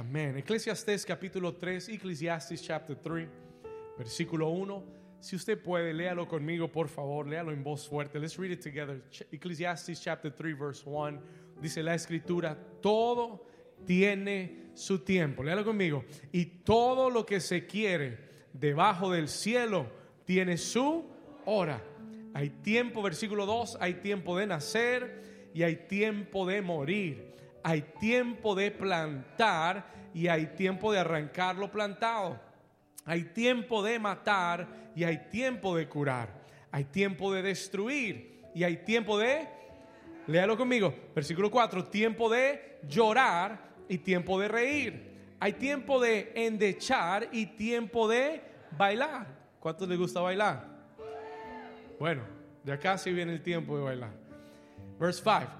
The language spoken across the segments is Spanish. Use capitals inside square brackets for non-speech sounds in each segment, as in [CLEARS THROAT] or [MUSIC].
Amén. Eclesiastés capítulo 3, Ecclesiastes chapter 3, versículo 1. Si usted puede, léalo conmigo, por favor, léalo en voz fuerte. Let's read it together. Ecclesiastes chapter 3, verse 1. Dice la escritura, todo tiene su tiempo. Léalo conmigo. Y todo lo que se quiere debajo del cielo tiene su hora. Hay tiempo, versículo 2, hay tiempo de nacer y hay tiempo de morir. Hay tiempo de plantar y hay tiempo de arrancar lo plantado. Hay tiempo de matar y hay tiempo de curar. Hay tiempo de destruir y hay tiempo de, léalo conmigo, versículo 4, tiempo de llorar y tiempo de reír. Hay tiempo de endechar y tiempo de bailar. ¿Cuántos les gusta bailar? Bueno, ya casi viene el tiempo de bailar. Verse 5.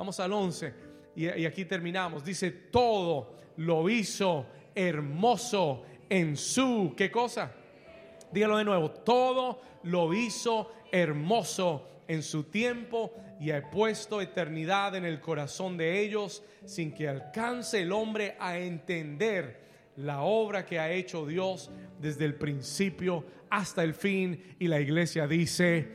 Vamos al 11. Y, aquí terminamos. Dice, todo lo hizo hermoso en su, ¿qué cosa? Dígalo de nuevo. Todo lo hizo hermoso en su tiempo y ha puesto eternidad en el corazón de ellos sin que alcance el hombre a entender la obra que ha hecho Dios desde el principio hasta el fin. Y la iglesia dice,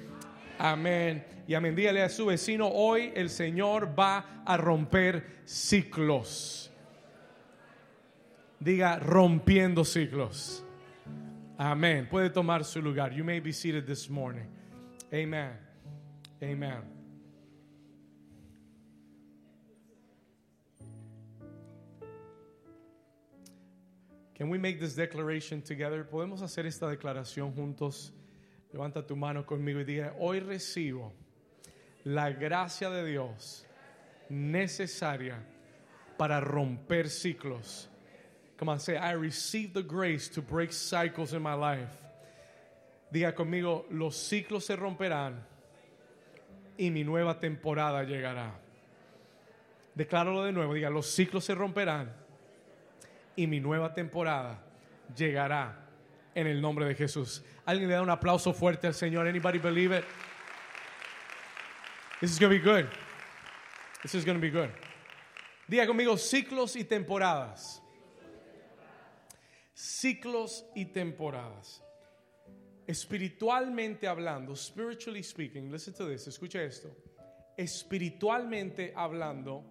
amén. Y amén. Dígale a su vecino, hoy el Señor va a romper ciclos. Diga, rompiendo ciclos. Amén. Puede tomar su lugar. You may be seated this morning. Amen. Amen. Can we make this declaration together? ¿Podemos hacer esta declaración juntos? Levanta tu mano conmigo y diga, hoy recibo la gracia de Dios necesaria para romper ciclos. Come on, say, I receive the grace to break cycles in my life. Diga conmigo, los ciclos se romperán y mi nueva temporada llegará. Decláralo de nuevo, diga, los ciclos se romperán y mi nueva temporada llegará en el nombre de Jesús. Alguien le da un aplauso fuerte al Señor. Anybody believe it? This is going be good. This is going to be good. Diga conmigo ciclos y temporadas. Ciclos y temporadas. Espiritualmente hablando, spiritually speaking, listen to this, escucha esto. Espiritualmente hablando,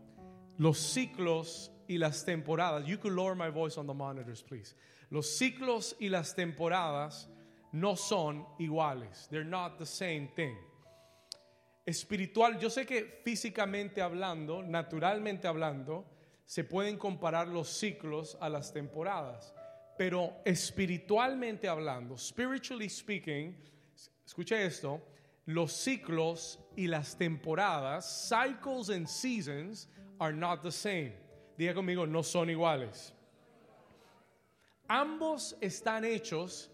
los ciclos y las temporadas. You could lower my voice on the monitors, please. Los ciclos y las temporadas no son iguales. They're not the same thing. Espiritual, yo sé que físicamente hablando, naturalmente hablando, se pueden comparar los ciclos a las temporadas, pero espiritualmente hablando, spiritually speaking, escucha esto, los ciclos y las temporadas, cycles and seasons are not the same. Diga conmigo, no son iguales. Ambos están hechos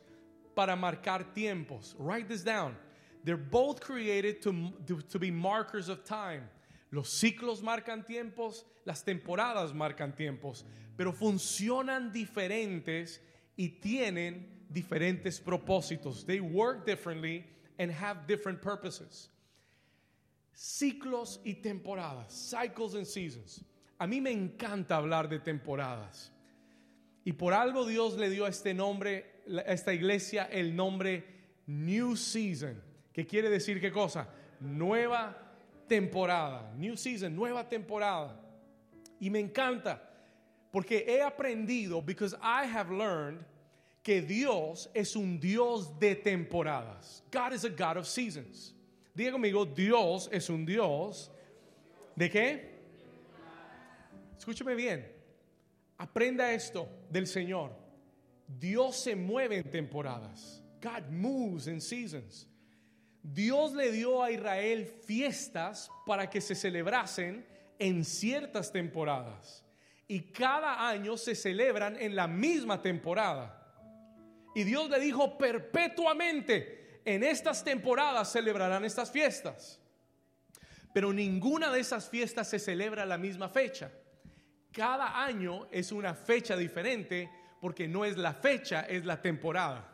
para marcar tiempos. Write this down. They're both created to, to, to be markers of time. Los ciclos marcan tiempos, las temporadas marcan tiempos, pero funcionan diferentes y tienen diferentes propósitos. They work differently and have different purposes. Ciclos y temporadas, cycles and seasons. A mí me encanta hablar de temporadas. Y por algo Dios le dio a este nombre, a esta iglesia, el nombre New Season, que quiere decir qué cosa? Nueva temporada. New Season, nueva temporada. Y me encanta porque he aprendido, because I have learned, que Dios es un Dios de temporadas. God is a God of seasons. Diga conmigo, Dios es un Dios de qué? Escúcheme bien. Aprenda esto del Señor. Dios se mueve en temporadas. God moves in seasons. Dios le dio a Israel fiestas para que se celebrasen en ciertas temporadas. y cada año se celebran en la misma temporada. Y Dios le dijo perpetuamente, en estas temporadas celebrarán estas fiestas. Pero ninguna de esas fiestas se celebra a la misma fecha. Cada año es una fecha diferente porque no es la fecha, es la temporada.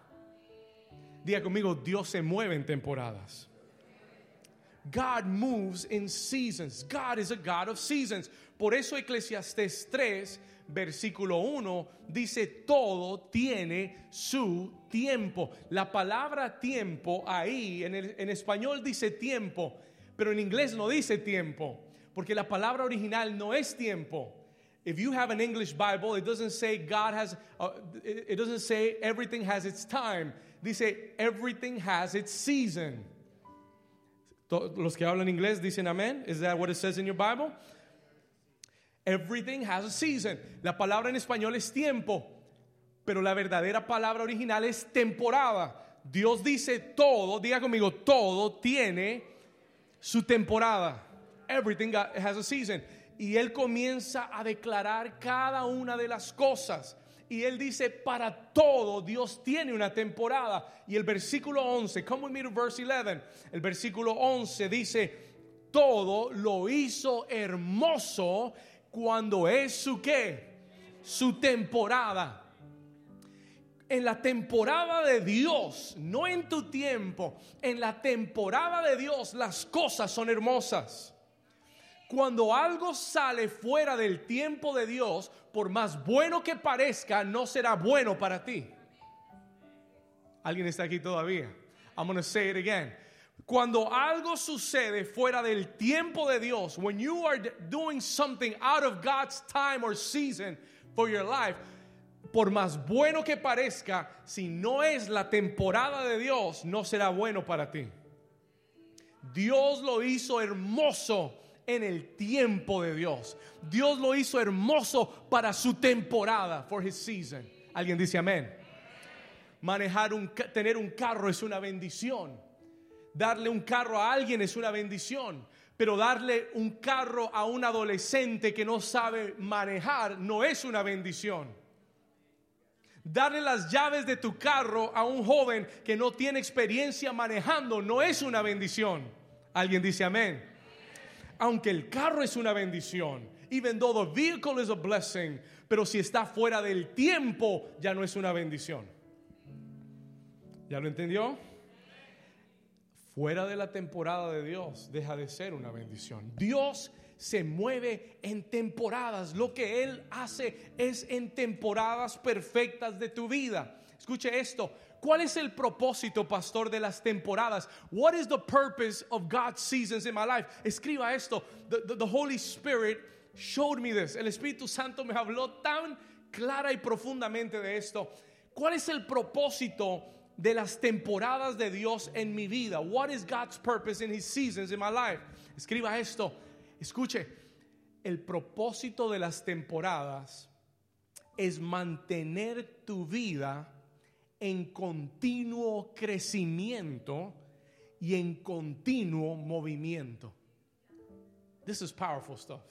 Diga conmigo, Dios se mueve en temporadas. God moves in seasons. God is a God of seasons. Por eso Eclesiastés 3, versículo 1, dice, todo tiene su tiempo. La palabra tiempo ahí, en, el, en español dice tiempo, pero en inglés no dice tiempo, porque la palabra original no es tiempo. If you have an English Bible, it doesn't say God has, uh, it doesn't say everything has its time. Dice everything has its season. Los que hablan inglés dicen amén. Is that what it says in your Bible? Everything has a season. La palabra en español es tiempo, pero la verdadera palabra original es temporada. Dios dice todo, diga conmigo, todo tiene su temporada. Everything has a season. Y él comienza a declarar cada una de las cosas. Y él dice, para todo Dios tiene una temporada. Y el versículo 11, come with me to verse 11. El versículo 11 dice, todo lo hizo hermoso cuando es su qué? Su temporada. En la temporada de Dios, no en tu tiempo, en la temporada de Dios las cosas son hermosas. Cuando algo sale fuera del tiempo de Dios, por más bueno que parezca, no será bueno para ti. ¿Alguien está aquí todavía? I'm going to say it again. Cuando algo sucede fuera del tiempo de Dios, when you are doing something out of God's time or season for your life, por más bueno que parezca, si no es la temporada de Dios, no será bueno para ti. Dios lo hizo hermoso en el tiempo de Dios. Dios lo hizo hermoso para su temporada, for his season. Alguien dice amén. Manejar un tener un carro es una bendición. Darle un carro a alguien es una bendición. Pero darle un carro a un adolescente que no sabe manejar no es una bendición. Darle las llaves de tu carro a un joven que no tiene experiencia manejando no es una bendición. Alguien dice amén aunque el carro es una bendición, even though the vehicle is a blessing, pero si está fuera del tiempo, ya no es una bendición. ¿Ya lo entendió? Fuera de la temporada de Dios, deja de ser una bendición. Dios se mueve en temporadas. Lo que Él hace es en temporadas perfectas de tu vida. Escuche esto. ¿Cuál es el propósito, pastor, de las temporadas? What is the purpose of God's seasons in my life? Escriba esto. The, Holy Spirit showed me this. El Espíritu Santo me habló tan clara y profundamente de esto. ¿Cuál es el propósito de las temporadas de Dios en mi vida? What is God's purpose in His seasons in my life? Escriba esto. Escuche. El propósito de las temporadas es mantener tu vida en continuo crecimiento y en continuo movimiento. This is powerful stuff.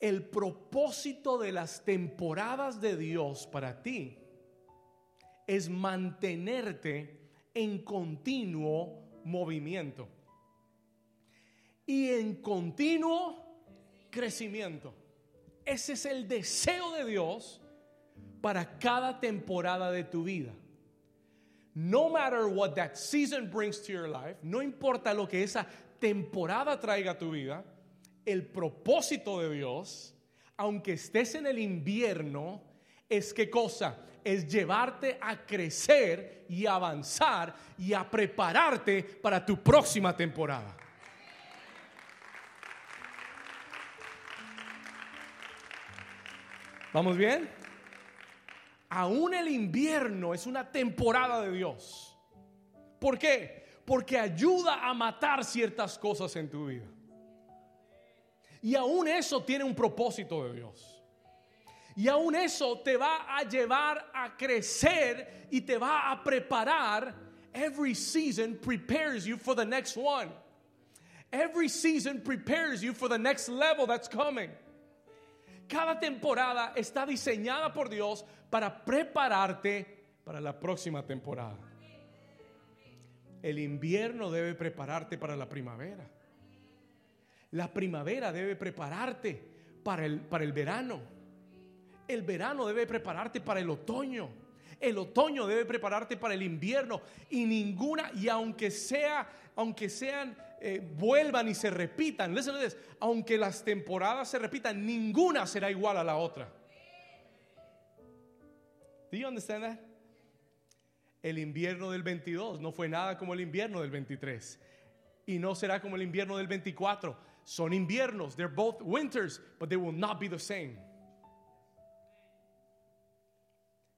El propósito de las temporadas de Dios para ti es mantenerte en continuo movimiento y en continuo crecimiento. Ese es el deseo de Dios para cada temporada de tu vida. No matter what that season brings to your life, no importa lo que esa temporada traiga a tu vida, el propósito de Dios, aunque estés en el invierno, es qué cosa? Es llevarte a crecer y avanzar y a prepararte para tu próxima temporada. ¿Vamos bien? Aún el invierno es una temporada de Dios. ¿Por qué? Porque ayuda a matar ciertas cosas en tu vida. Y aún eso tiene un propósito de Dios. Y aún eso te va a llevar a crecer y te va a preparar. Every season prepares you for the next one. Every season prepares you for the next level that's coming. Cada temporada está diseñada por Dios para prepararte para la próxima temporada. El invierno debe prepararte para la primavera. La primavera debe prepararte para el, para el verano. El verano debe prepararte para el otoño. El otoño debe prepararte para el invierno. Y ninguna, y aunque sea, aunque sean, eh, vuelvan y se repitan, listen to aunque las temporadas se repitan, ninguna será igual a la otra. Do you understand that? El invierno del 22 no fue nada como el invierno del 23. Y no será como el invierno del 24. Son inviernos. They're both winters, but they will not be the same.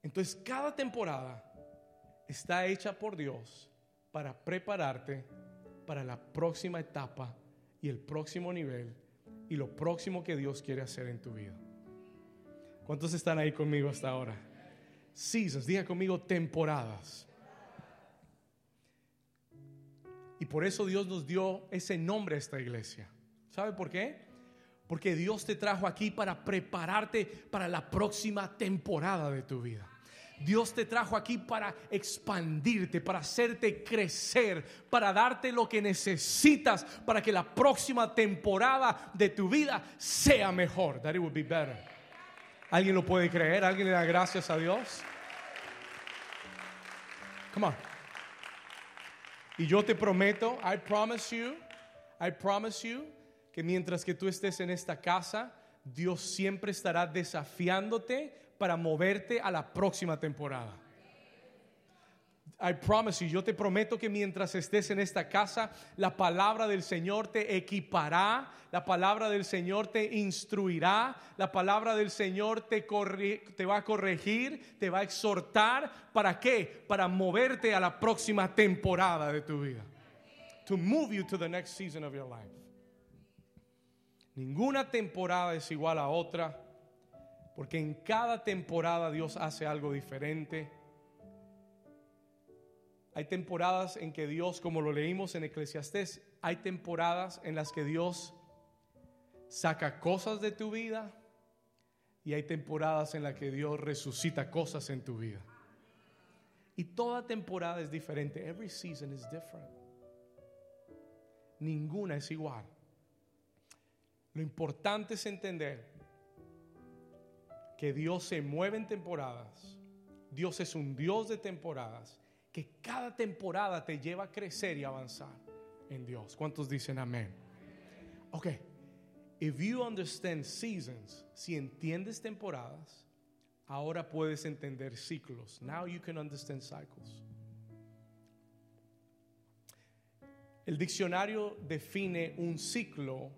Entonces, cada temporada está hecha por Dios para prepararte para la próxima etapa y el próximo nivel y lo próximo que Dios quiere hacer en tu vida. ¿Cuántos están ahí conmigo hasta ahora? Seasons, diga conmigo temporadas. Y por eso Dios nos dio ese nombre a esta iglesia. ¿Sabe por qué? Porque Dios te trajo aquí para prepararte para la próxima temporada de tu vida. Dios te trajo aquí para expandirte, para hacerte crecer, para darte lo que necesitas para que la próxima temporada de tu vida sea mejor. That it would be better. ¿Alguien lo puede creer? ¿Alguien le da gracias a Dios? Come on. Y yo te prometo, I promise you, I promise you, que mientras que tú estés en esta casa, Dios siempre estará desafiándote para moverte a la próxima temporada. I promise you, yo te prometo que mientras estés en esta casa, la palabra del Señor te equipará, la palabra del Señor te instruirá, la palabra del Señor te, te va a corregir, te va a exhortar. ¿Para qué? Para moverte a la próxima temporada de tu vida. To move you to the next season of your life. Ninguna temporada es igual a otra. Porque en cada temporada Dios hace algo diferente. Hay temporadas en que Dios, como lo leímos en Eclesiastés, hay temporadas en las que Dios saca cosas de tu vida y hay temporadas en las que Dios resucita cosas en tu vida. Y toda temporada es diferente. Every season is different. Ninguna es igual. Lo importante es entender que Dios se mueve en temporadas. Dios es un Dios de temporadas. Que cada temporada te lleva a crecer y avanzar en Dios. ¿Cuántos dicen amén? Ok. If you understand seasons, si entiendes temporadas, ahora puedes entender ciclos. Now you can understand cycles. El diccionario define un ciclo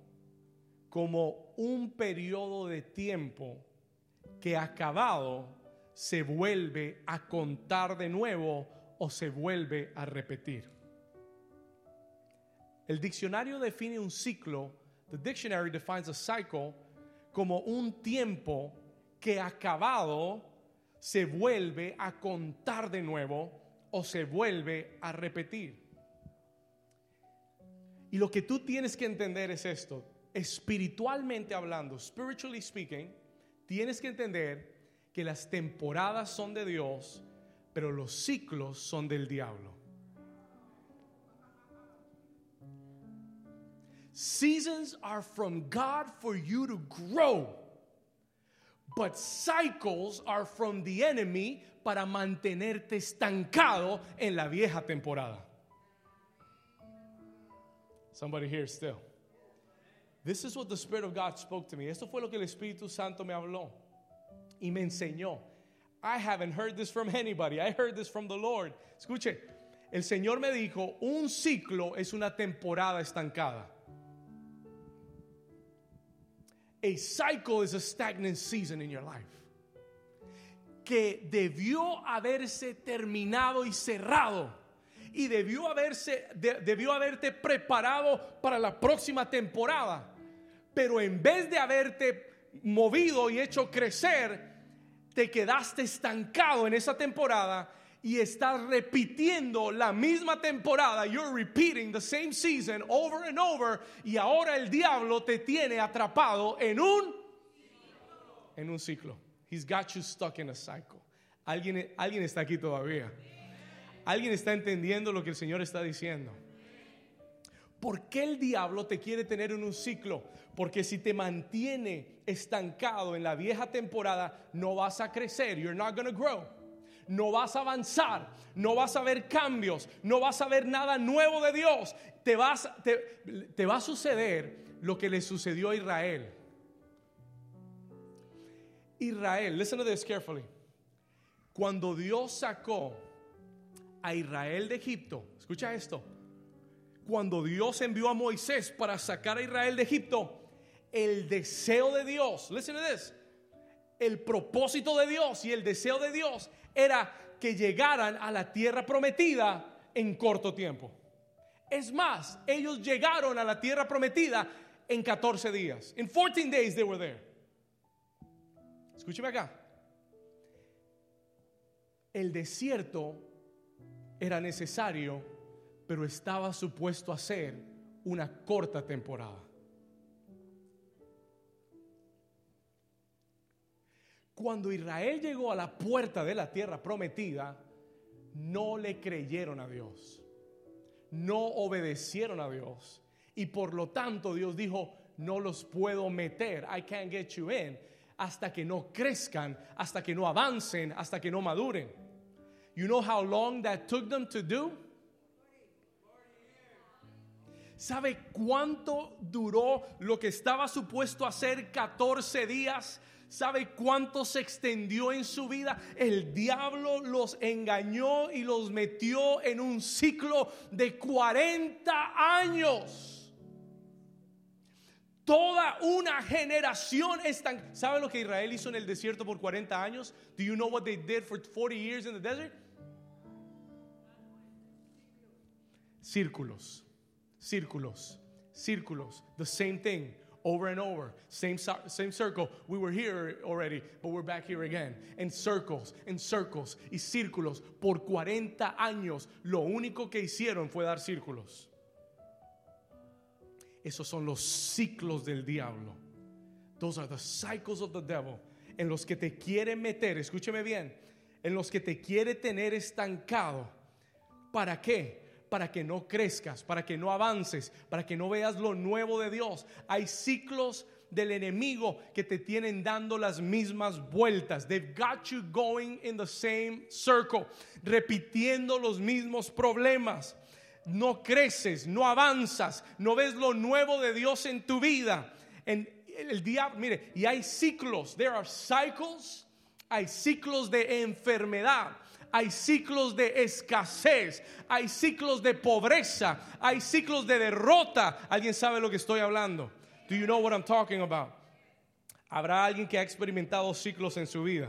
como un periodo de tiempo que acabado se vuelve a contar de nuevo o se vuelve a repetir. El diccionario define un ciclo, the dictionary defines a cycle, como un tiempo que acabado se vuelve a contar de nuevo o se vuelve a repetir. Y lo que tú tienes que entender es esto, espiritualmente hablando, spiritually speaking, tienes que entender que las temporadas son de Dios, pero los ciclos son del diablo. Seasons are from God for you to grow, but cycles are from the enemy para mantenerte estancado en la vieja temporada. Somebody here still. This is what the Spirit of God spoke to me. Esto fue lo que el Espíritu Santo me habló y me enseñó. I haven't heard this from anybody. I heard this from the Lord. Escuche, el Señor me dijo, un ciclo es una temporada estancada. A cycle is a stagnant season in your life. Que debió haberse terminado y cerrado y debió haberse debió haberte preparado para la próxima temporada pero en vez de haberte movido y hecho crecer, te quedaste estancado en esa temporada y estás repitiendo la misma temporada. You're repeating the same season over and over y ahora el diablo te tiene atrapado en un en un ciclo. He's got you stuck in a cycle. Alguien, alguien está aquí todavía. Alguien está entendiendo lo que el Señor está diciendo. ¿Por qué el diablo te quiere tener en un ciclo? Porque si te mantiene estancado en la vieja temporada, no vas a crecer. You're not going grow. No vas a avanzar, no vas a ver cambios, no vas a ver nada nuevo de Dios. Te, vas, te va a suceder lo que le sucedió a Israel. Israel, listen to this carefully. Cuando Dios sacó a Israel de Egipto, escucha esto. Cuando Dios envió a Moisés para sacar a Israel de Egipto, el deseo de Dios, listen to this, el propósito de Dios y el deseo de Dios era que llegaran a la tierra prometida en corto tiempo. Es más, ellos llegaron a la tierra prometida en 14 días. In 14 days they were there. Escúcheme acá. El desierto era necesario, pero estaba supuesto a ser una corta temporada. Cuando Israel llegó a la puerta de la tierra prometida, no le creyeron a Dios, no obedecieron a Dios y por lo tanto Dios dijo, no los puedo meter, I can't get you in, hasta que no crezcan, hasta que no avancen, hasta que no maduren. You know how long that took them to do? ¿Sabe cuánto duró lo que estaba supuesto a ser 14 días? ¿Sabe cuánto se extendió en su vida? El diablo los engañó y los metió en un ciclo de 40 años. Toda una generación están. ¿Sabe lo que Israel hizo en el desierto por 40 años? Do you know what they did for 40 years in the desert? Círculos, círculos, círculos. The same thing over and over. Same, same circle. We were here already, but we're back here again. En circles, en circles y círculos. Por 40 años, lo único que hicieron fue dar círculos. Esos son los ciclos del diablo. Those are the cycles of the devil. En los que te quiere meter, escúcheme bien, en los que te quiere tener estancado. ¿Para qué? Para que no crezcas, para que no avances, para que no veas lo nuevo de Dios. Hay ciclos del enemigo que te tienen dando las mismas vueltas. They've got you going in the same circle, repitiendo los mismos problemas no creces, no avanzas, no ves lo nuevo de Dios en tu vida. En el diablo, mire, y hay ciclos, there are cycles, hay ciclos de enfermedad, hay ciclos de escasez, hay ciclos de pobreza, hay ciclos de derrota. ¿Alguien sabe lo que estoy hablando? Do you know what I'm talking about? ¿Habrá alguien que ha experimentado ciclos en su vida?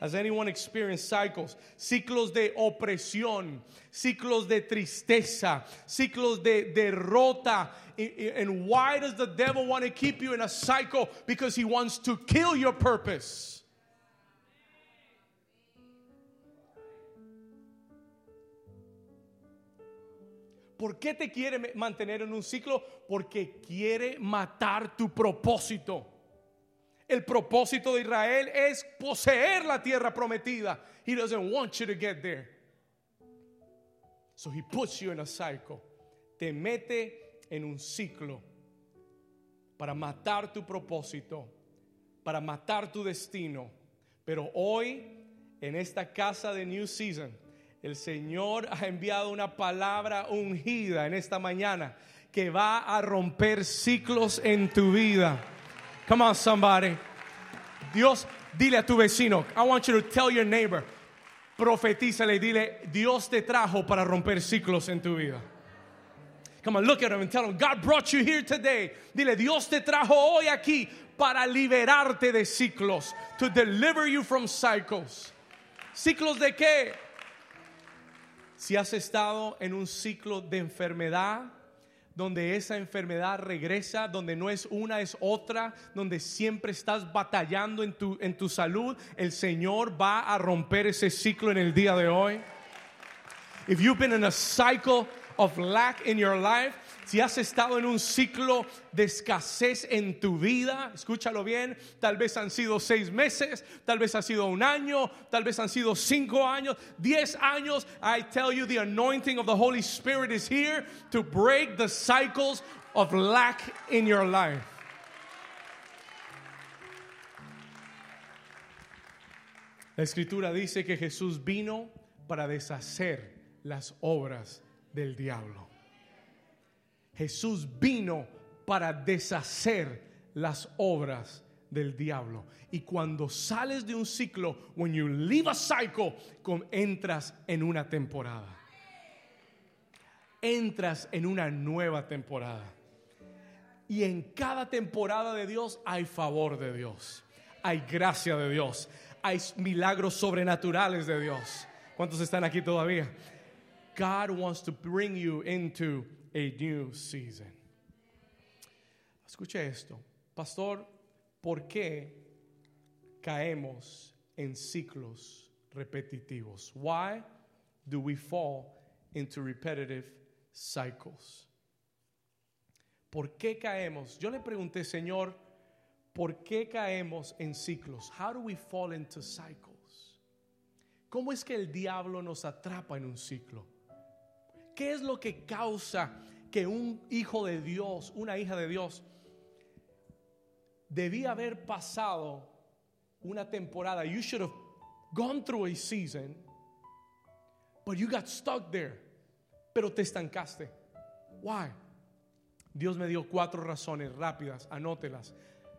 Has anyone experienced cycles? Ciclos de opresión, ciclos de tristeza, ciclos de derrota. And why does the devil want to keep you in a cycle? Because he wants to kill your purpose. ¿Por qué te quiere mantener en un ciclo? Porque quiere matar tu propósito. El propósito de Israel es poseer la tierra prometida. He doesn't want you to get there. So he puts you in a cycle. Te mete en un ciclo para matar tu propósito, para matar tu destino. Pero hoy, en esta casa de New Season, el Señor ha enviado una palabra ungida en esta mañana que va a romper ciclos en tu vida. Come on, somebody. Dios, dile a tu vecino, I want you to tell your neighbor, profetízale, dile, Dios te trajo para romper ciclos en tu vida. Come on, look at him and tell him, God brought you here today. Dile, Dios te trajo hoy aquí para liberarte de ciclos, to deliver you from cycles. ¿Ciclos de qué? Si has estado en un ciclo de enfermedad, donde esa enfermedad regresa, donde no es una, es otra, donde siempre estás batallando en tu, en tu salud, el Señor va a romper ese ciclo en el día de hoy. If you've been in a cycle of lack in your life, si has estado en un ciclo de escasez en tu vida, escúchalo bien, tal vez han sido seis meses, tal vez ha sido un año, tal vez han sido cinco años, diez años, I tell you the anointing of the Holy Spirit is here to break the cycles of lack in your life. La escritura dice que Jesús vino para deshacer las obras del diablo. Jesús vino para deshacer las obras del diablo. Y cuando sales de un ciclo, when you leave a cycle, entras en una temporada. Entras en una nueva temporada. Y en cada temporada de Dios hay favor de Dios. Hay gracia de Dios hay milagros sobrenaturales de Dios. ¿Cuántos están aquí todavía? God wants to bring you into a new season. Escuche esto, pastor, ¿por qué caemos en ciclos repetitivos? Why do we fall into repetitive cycles? ¿Por qué caemos? Yo le pregunté, Señor, ¿Por qué caemos en ciclos? How do we fall into cycles? ¿Cómo es que el diablo nos atrapa en un ciclo? ¿Qué es lo que causa que un hijo de Dios, una hija de Dios, debía haber pasado una temporada? You should have gone through a season, but you got stuck there. Pero te estancaste. Why? Dios me dio cuatro razones rápidas, anótelas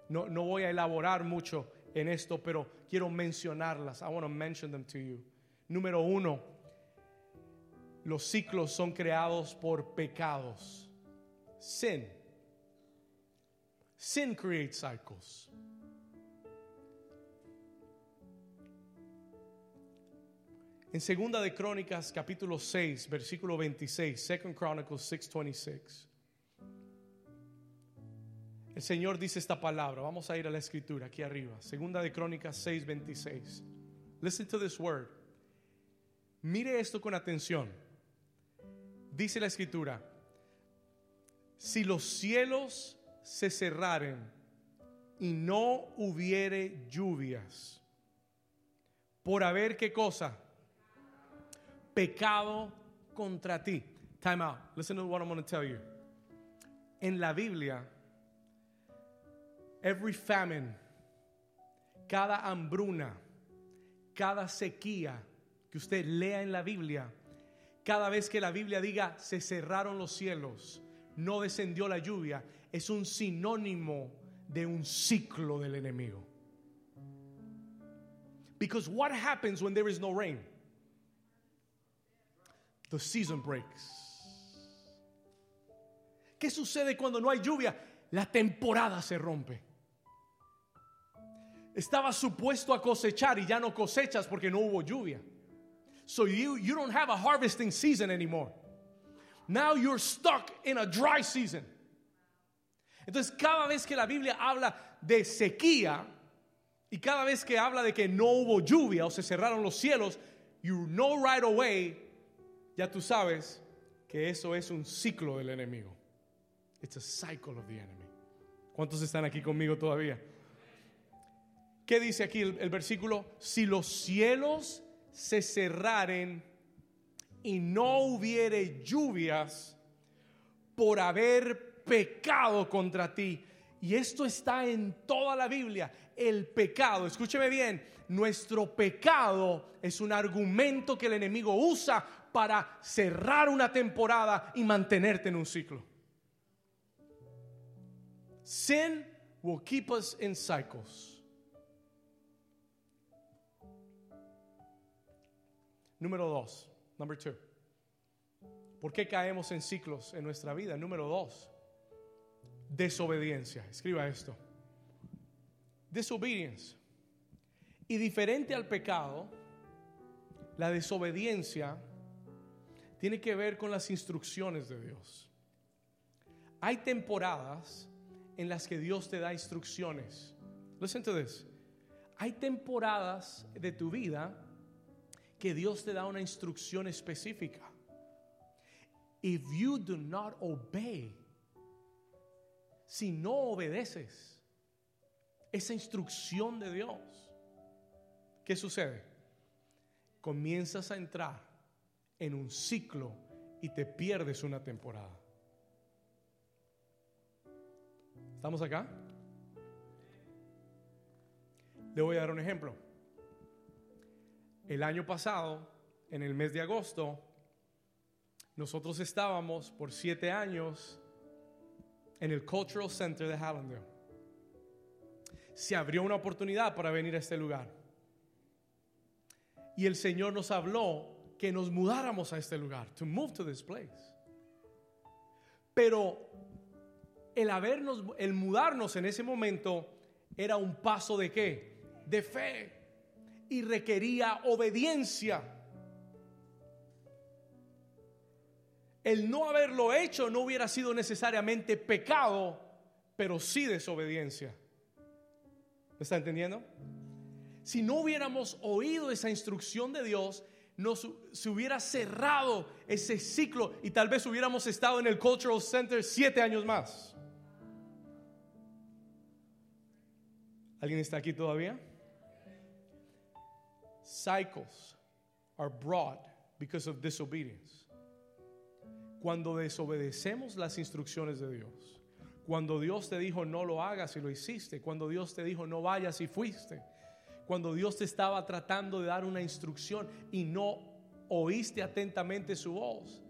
no, no voy a elaborar mucho en esto, pero quiero mencionarlas. I want to mention them to you. Número uno, los ciclos son creados por pecados. Sin. Sin creates cycles. En segunda de Crónicas capítulo 6, versículo 26, Second Chronicles 6:26. El Señor dice esta palabra. Vamos a ir a la escritura aquí arriba. Segunda de Crónicas 6:26. Listen to this word. Mire esto con atención. Dice la escritura, si los cielos se cerraren y no hubiere lluvias, por haber qué cosa? Pecado contra ti. Time out. Listen to what I'm going to tell you. En la Biblia every famine, cada hambruna, cada sequía que usted lea en la Biblia, cada vez que la Biblia diga se cerraron los cielos, no descendió la lluvia, es un sinónimo de un ciclo del enemigo. Because what happens when there is no rain? The season breaks. ¿Qué sucede cuando no hay lluvia? La temporada se rompe. Estaba supuesto a cosechar y ya no cosechas porque no hubo lluvia. So you, you don't have a harvesting season anymore. Now you're stuck in a dry season. Entonces, cada vez que la Biblia habla de sequía y cada vez que habla de que no hubo lluvia o se cerraron los cielos, you know right away, ya tú sabes que eso es un ciclo del enemigo. It's a cycle of the enemy. ¿Cuántos están aquí conmigo todavía? ¿Qué dice aquí el, versículo? Si los cielos se cerraren y no hubiere lluvias por haber pecado contra ti. Y esto está en toda la Biblia. El pecado, escúcheme bien, nuestro pecado es un argumento que el enemigo usa para cerrar una temporada y mantenerte en un ciclo. Sin will keep us in cycles. Número dos, number two. ¿Por qué caemos en ciclos en nuestra vida? Número dos, desobediencia. Escriba esto. Disobedience. Y diferente al pecado, la desobediencia tiene que ver con las instrucciones de Dios. Hay temporadas en las que Dios te da instrucciones. Listen to this. Hay temporadas de tu vida que Dios te da una instrucción específica. if you do not obey, si no obedeces esa instrucción de Dios, ¿qué sucede? Comienzas a entrar en un ciclo y te pierdes una temporada. ¿Estamos acá? Le voy a dar un ejemplo. El año pasado, en el mes de agosto, nosotros estábamos por siete años en el Cultural Center de Hallandale. Se abrió una oportunidad para venir a este lugar. Y el Señor nos habló que nos mudáramos a este lugar, to move to this place. Pero el habernos, el mudarnos en ese momento era un paso de qué? De fe. Y requería obediencia. El no haberlo hecho no hubiera sido necesariamente pecado, pero sí desobediencia. ¿Me está entendiendo? Si no hubiéramos oído esa instrucción de Dios, nos, se hubiera cerrado ese ciclo y tal vez hubiéramos estado en el Cultural Center siete años más. ¿Alguien está aquí todavía? Cycles are brought because of disobedience. Cuando desobedecemos las instrucciones de Dios, cuando Dios te dijo no lo hagas y lo hiciste, cuando Dios te dijo no vayas y fuiste, cuando Dios te estaba tratando de dar una instrucción y no oíste atentamente su voz,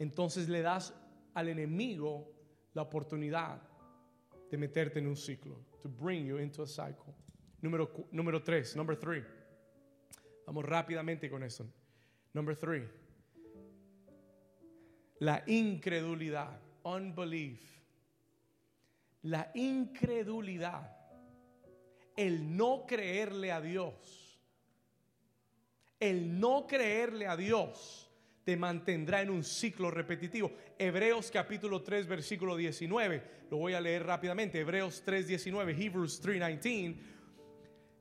entonces le das al enemigo la oportunidad de meterte en un ciclo, to bring you into a cycle. Número, número tres, number three. Vamos rápidamente con eso. Number three. La incredulidad, unbelief. La incredulidad el no creerle a Dios, el no creerle a Dios te mantendrá en un ciclo repetitivo. Hebreos capítulo 3 versículo 19, lo voy a leer rápidamente, Hebreos 3 19, Hebrews 3 19,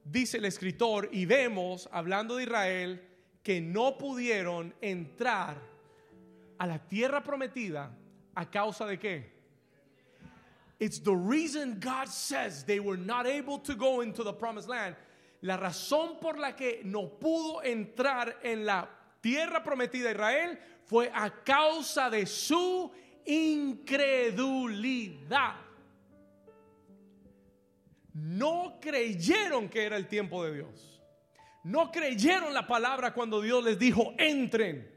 dice el escritor y vemos, hablando de Israel, que no pudieron entrar a la tierra prometida a causa de qué? It's the reason God says they were not able to go into the promised land. La razón por la que no pudo entrar en la tierra prometida Israel fue a causa de su incredulidad. No creyeron que era el tiempo de Dios. No creyeron la palabra cuando Dios les dijo, entren.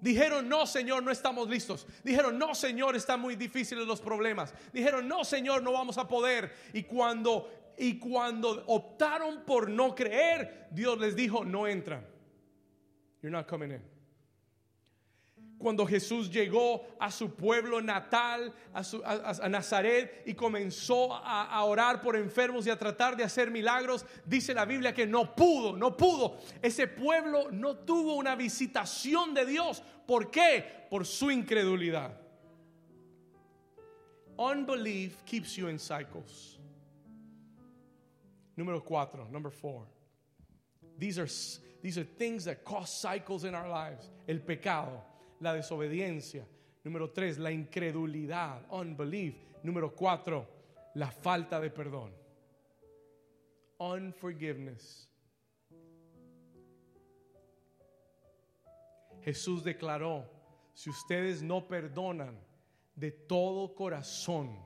Dijeron, no, Señor, no estamos listos. Dijeron, no, Señor, están muy difíciles los problemas. Dijeron, no, Señor, no vamos a poder. Y cuando, y cuando optaron por no creer, Dios les dijo, no entran. You're not coming in cuando Jesús llegó a su pueblo natal, a, Nazaret, y comenzó a, a, orar por enfermos y a tratar de hacer milagros, dice la Biblia que no pudo, no pudo. Ese pueblo no tuvo una visitación de Dios. ¿Por qué? Por su incredulidad. Unbelief keeps you in cycles. Número cuatro, number four. These are, these are things that cause cycles in our lives. El pecado la desobediencia. Número tres, la incredulidad, unbelief. Número cuatro, la falta de perdón. Unforgiveness. Jesús declaró, si ustedes no perdonan de todo corazón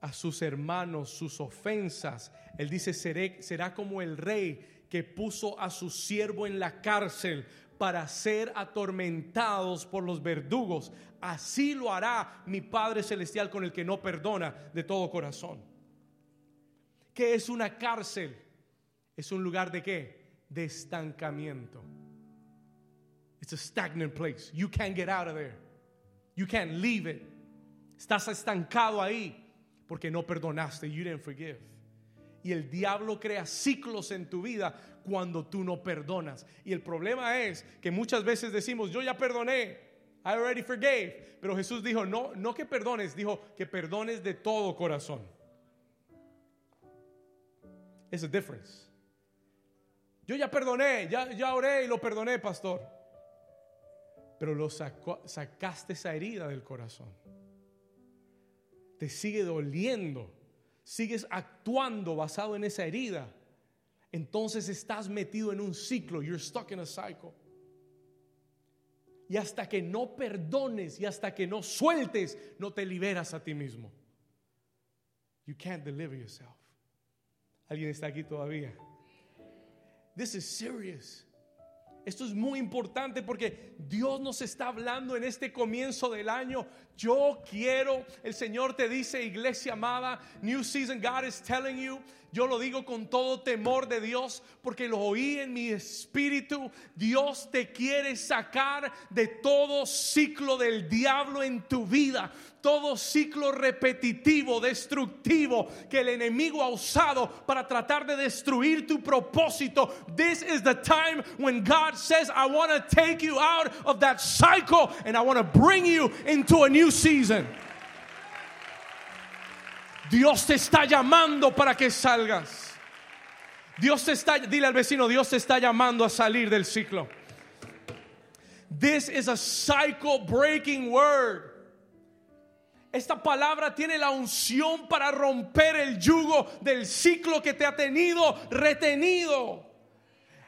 a sus hermanos sus ofensas, Él dice, será como el rey que puso a su siervo en la cárcel para ser atormentados por los verdugos. Así lo hará mi Padre Celestial con el que no perdona de todo corazón. ¿Qué es una cárcel? Es un lugar de qué? De estancamiento. It's a stagnant place. You can't get out of there. You can't leave it. Estás estancado ahí porque no perdonaste. You didn't forgive. Y el diablo crea ciclos en tu vida cuando tú no perdonas. Y el problema es que muchas veces decimos, yo ya perdoné, I already forgave. Pero Jesús dijo, no, no que perdones, dijo que perdones de todo corazón. Es a difference. Yo ya perdoné, ya, oré y lo perdoné, pastor. pero lo sacaste esa herida del corazón. Te sigue doliendo, sigues actuando basado en esa herida. Entonces estás metido en un ciclo, you're stuck in a cycle. Y hasta que no perdones y hasta que no sueltes, no te liberas a ti mismo. You can't deliver yourself. ¿Alguien está aquí todavía? This is serious. Esto es muy importante porque Dios nos está hablando en este comienzo del año. Yo quiero, el Señor te dice, iglesia amada, New Season, God is telling you. Yo lo digo con todo temor de Dios porque lo oí en mi espíritu. Dios te quiere sacar de todo ciclo del diablo en tu vida. Todo ciclo repetitivo, destructivo que el enemigo ha usado para tratar de destruir tu propósito. This is the time when God says, I want to take you out of that cycle and I want to bring you into a new season. Dios te está llamando para que salgas. Dios te está, dile al vecino, Dios te está llamando a salir del ciclo. This is a cycle breaking word. Esta palabra tiene la unción para romper el yugo del ciclo que te ha tenido retenido.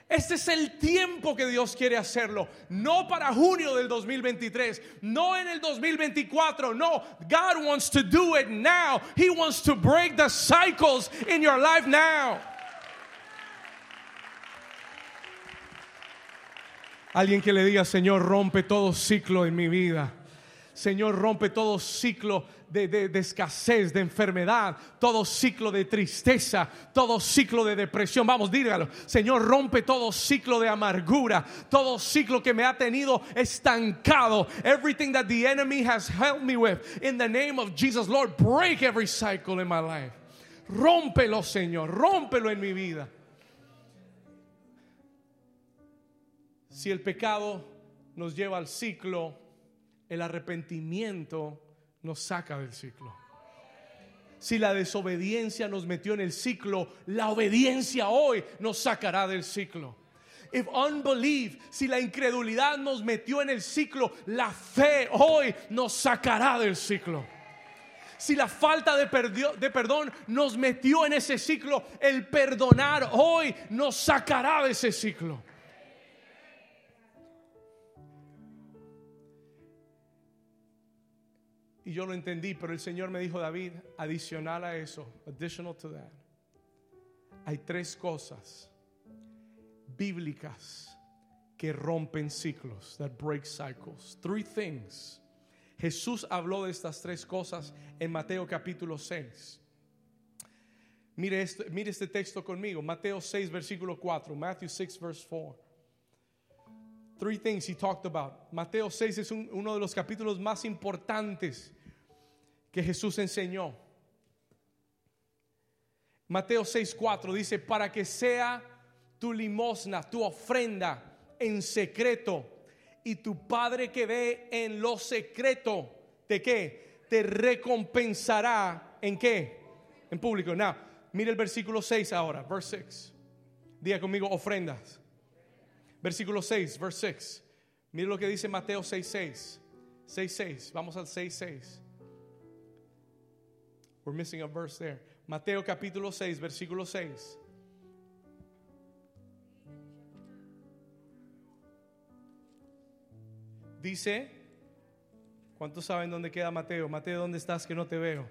Este es el tiempo que Dios quiere hacerlo. No para junio del 2023, no en el 2024. No, God wants to do it now. He wants to break the cycles in your life now. Alguien que le diga, Señor, rompe todo ciclo en mi vida. Señor, rompe todo ciclo de, de- escasez, de enfermedad, todo ciclo de tristeza, todo ciclo de depresión. Vamos, dígalo. Señor, rompe todo ciclo de amargura, todo ciclo que me ha tenido estancado. Everything that the enemy has held me with. In the name of Jesus, Lord, break every cycle in my life. Rómpelo, Señor, rómpelo en mi vida. Si el pecado nos lleva al ciclo, el arrepentimiento nos saca del ciclo. Si la desobediencia nos metió en el ciclo, la obediencia hoy nos sacará del ciclo. If unbelief, si la incredulidad nos metió en el ciclo, la fe hoy nos sacará del ciclo. Si la falta de, perdio- de perdón nos metió en ese ciclo, el perdonar hoy nos sacará de ese ciclo. Y yo lo entendí, pero el Señor me dijo, David, adicional a eso, additional to that, hay tres cosas bíblicas que rompen ciclos, that break cycles. Three things. Jesús habló de estas tres cosas en Mateo capítulo 6. Mire, esto- mire este texto conmigo, Mateo 6, versículo 4, Matthew 6, verse 4. Three things he talked about. Mateo 6 es un- uno de los capítulos más importantes que Jesús enseñó. Mateo 6:4 dice, para que sea tu limosna, tu ofrenda en secreto, y tu Padre que ve en lo secreto, ¿de qué? Te recompensará en qué? En público. Now, mire el versículo 6 ahora, verse 6. Diga conmigo, ofrendas. Versículo 6, verse 6. Mire lo que dice Mateo 6:6. 6:6. Vamos al 6:6. We're missing a verse there. Mateo capítulo 6, versículo 6. Dice, ¿cuántos saben dónde queda Mateo? Mateo, ¿dónde estás que no te veo?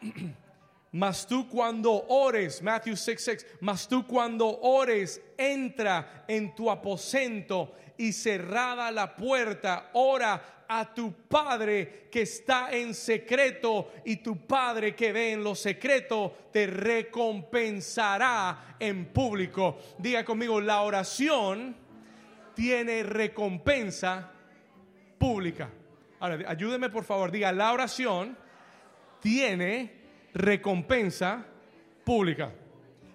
[CLEARS THROAT] Mas tú cuando ores, Matthew 6, 6, mas tú cuando ores, entra en tu aposento y cerrada la puerta, ora a tu Padre que está en secreto y tu Padre que ve en lo secreto te recompensará en público. Diga conmigo, la oración tiene recompensa pública. Ahora, ayúdeme por favor, diga, la oración tiene recompensa pública.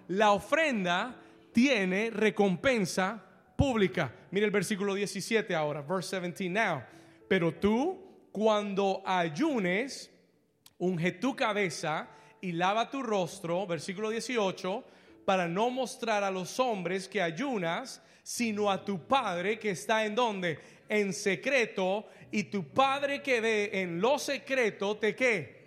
La ofrenda tiene recompensa pública. Mira el versículo 17 ahora, verse 17 now. Pero tú, cuando ayunes, unge tu cabeza y lava tu rostro, versículo 18, para no mostrar a los hombres que ayunas, sino a tu Padre que está en donde? En secreto, y tu Padre que ve en lo secreto, ¿te qué?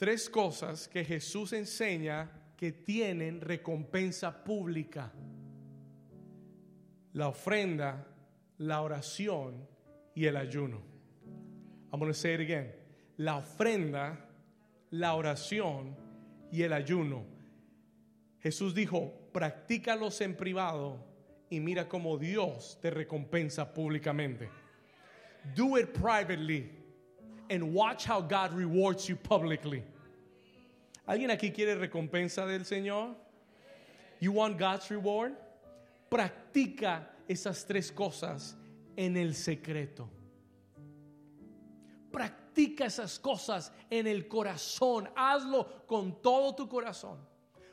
Tres cosas que Jesús enseña que tienen recompensa pública. La ofrenda, la oración y el ayuno. I'm going to say it again. La ofrenda, la oración y el ayuno. Jesús dijo, practícalos en privado y mira cómo Dios te recompensa públicamente. Do it privately and watch how God rewards you publicly. ¿Alguien aquí quiere recompensa del Señor? You want God's reward? Practica esas tres cosas en el secreto. Practica esas cosas en el corazón. Hazlo con todo tu corazón.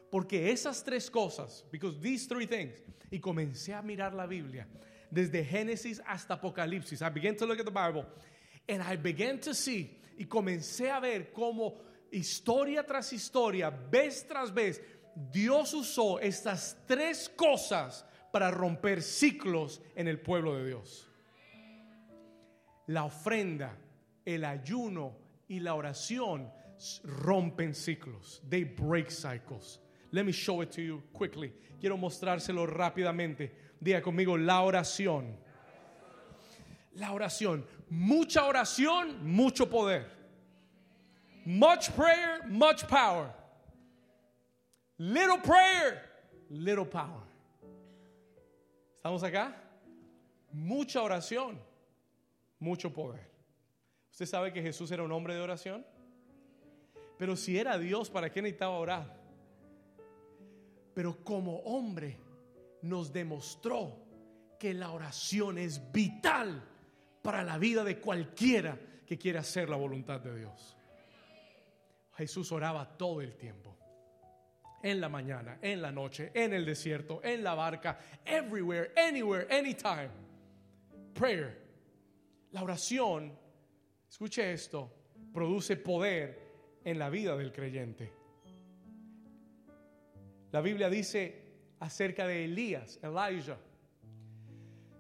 Porque esas tres cosas, because these three things, y comencé a mirar la Biblia desde Génesis hasta Apocalipsis. I began to look at the Bible and I began to see y comencé a ver cómo historia tras historia, vez tras vez, Dios usó estas tres cosas para romper ciclos en el pueblo de Dios. La ofrenda, el ayuno y la oración rompen ciclos. They break cycles. Let me show it to you quickly. Quiero mostrárselo rápidamente. Diga conmigo la oración. La oración. Mucha oración, mucho poder. Much prayer, much power. Little prayer, little power. ¿Estamos acá? Mucha oración, mucho poder. ¿Usted sabe que Jesús era un hombre de oración? Pero si era Dios, ¿para qué necesitaba orar? Pero como hombre nos demostró que la oración es vital para la vida de cualquiera que quiera hacer la voluntad de Dios. Jesús oraba todo el tiempo. En la mañana, en la noche, en el desierto, en la barca, everywhere, anywhere, anytime. Prayer. La oración, escuche esto, produce poder en la vida del creyente. La Biblia dice acerca de Elías, Elijah.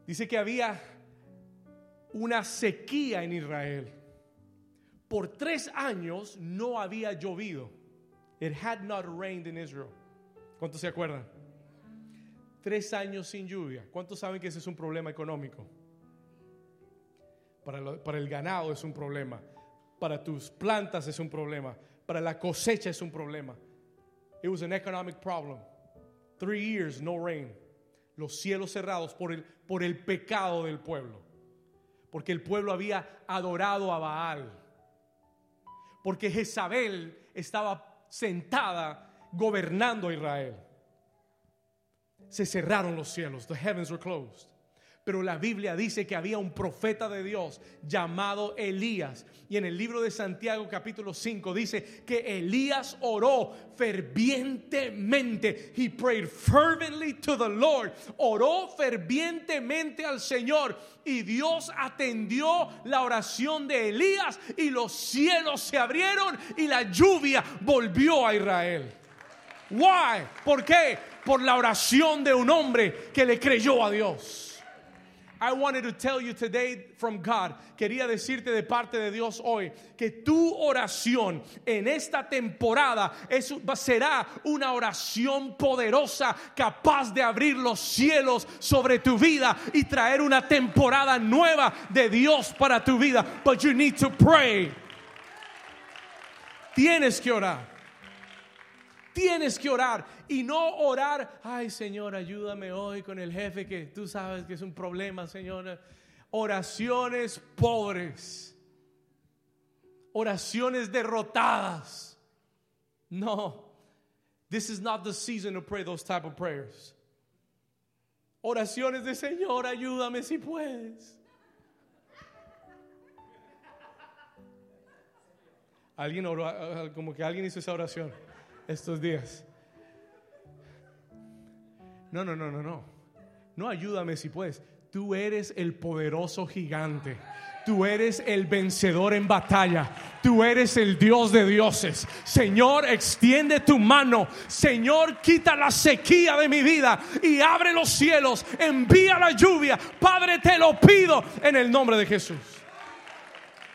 Dice que había una sequía en Israel por tres años no había llovido. It had not rained in Israel. ¿Cuántos se acuerdan? Tres años sin lluvia. ¿Cuántos saben que ese es un problema económico? Para, el ganado es un problema. Para tus plantas es un problema. Para la cosecha es un problema. It was an economic problem. Three years, no rain. Los cielos cerrados por el, por el pecado del pueblo. Porque el pueblo había adorado a Baal porque Jezabel estaba sentada gobernando a Israel. Se cerraron los cielos, the heavens were closed. Pero la Biblia dice que había un profeta de Dios llamado Elías. Y en el libro de Santiago capítulo 5 dice que Elías oró fervientemente. He prayed fervently to the Lord. Oró fervientemente al Señor. Y Dios atendió la oración de Elías y los cielos se abrieron y la lluvia volvió a Israel. Why? ¿Por qué? Por la oración de un hombre que le creyó a Dios. I wanted to tell you today from God, quería decirte de parte de Dios hoy, que tu oración en esta temporada será una oración poderosa, capaz de abrir los cielos sobre tu vida y traer una temporada nueva de Dios para tu vida. But you need to pray. Tienes que orar. Tienes que orar y no orar, ay Señor, ayúdame hoy con el jefe que tú sabes que es un problema, Señor. Oraciones pobres, oraciones derrotadas. No, this is not the season to pray those type of prayers. Oraciones de Señor, ayúdame si puedes. Alguien oró, como que alguien hizo esa oración estos días. No, no, no, no, no. No ayúdame si puedes. tú eres el poderoso gigante. Tú eres el vencedor en batalla. Tú eres el Dios de dioses. Señor, extiende tu mano. Señor, quita la sequía de mi vida y abre los cielos. Envía la lluvia. Padre, te lo pido en el nombre de Jesús.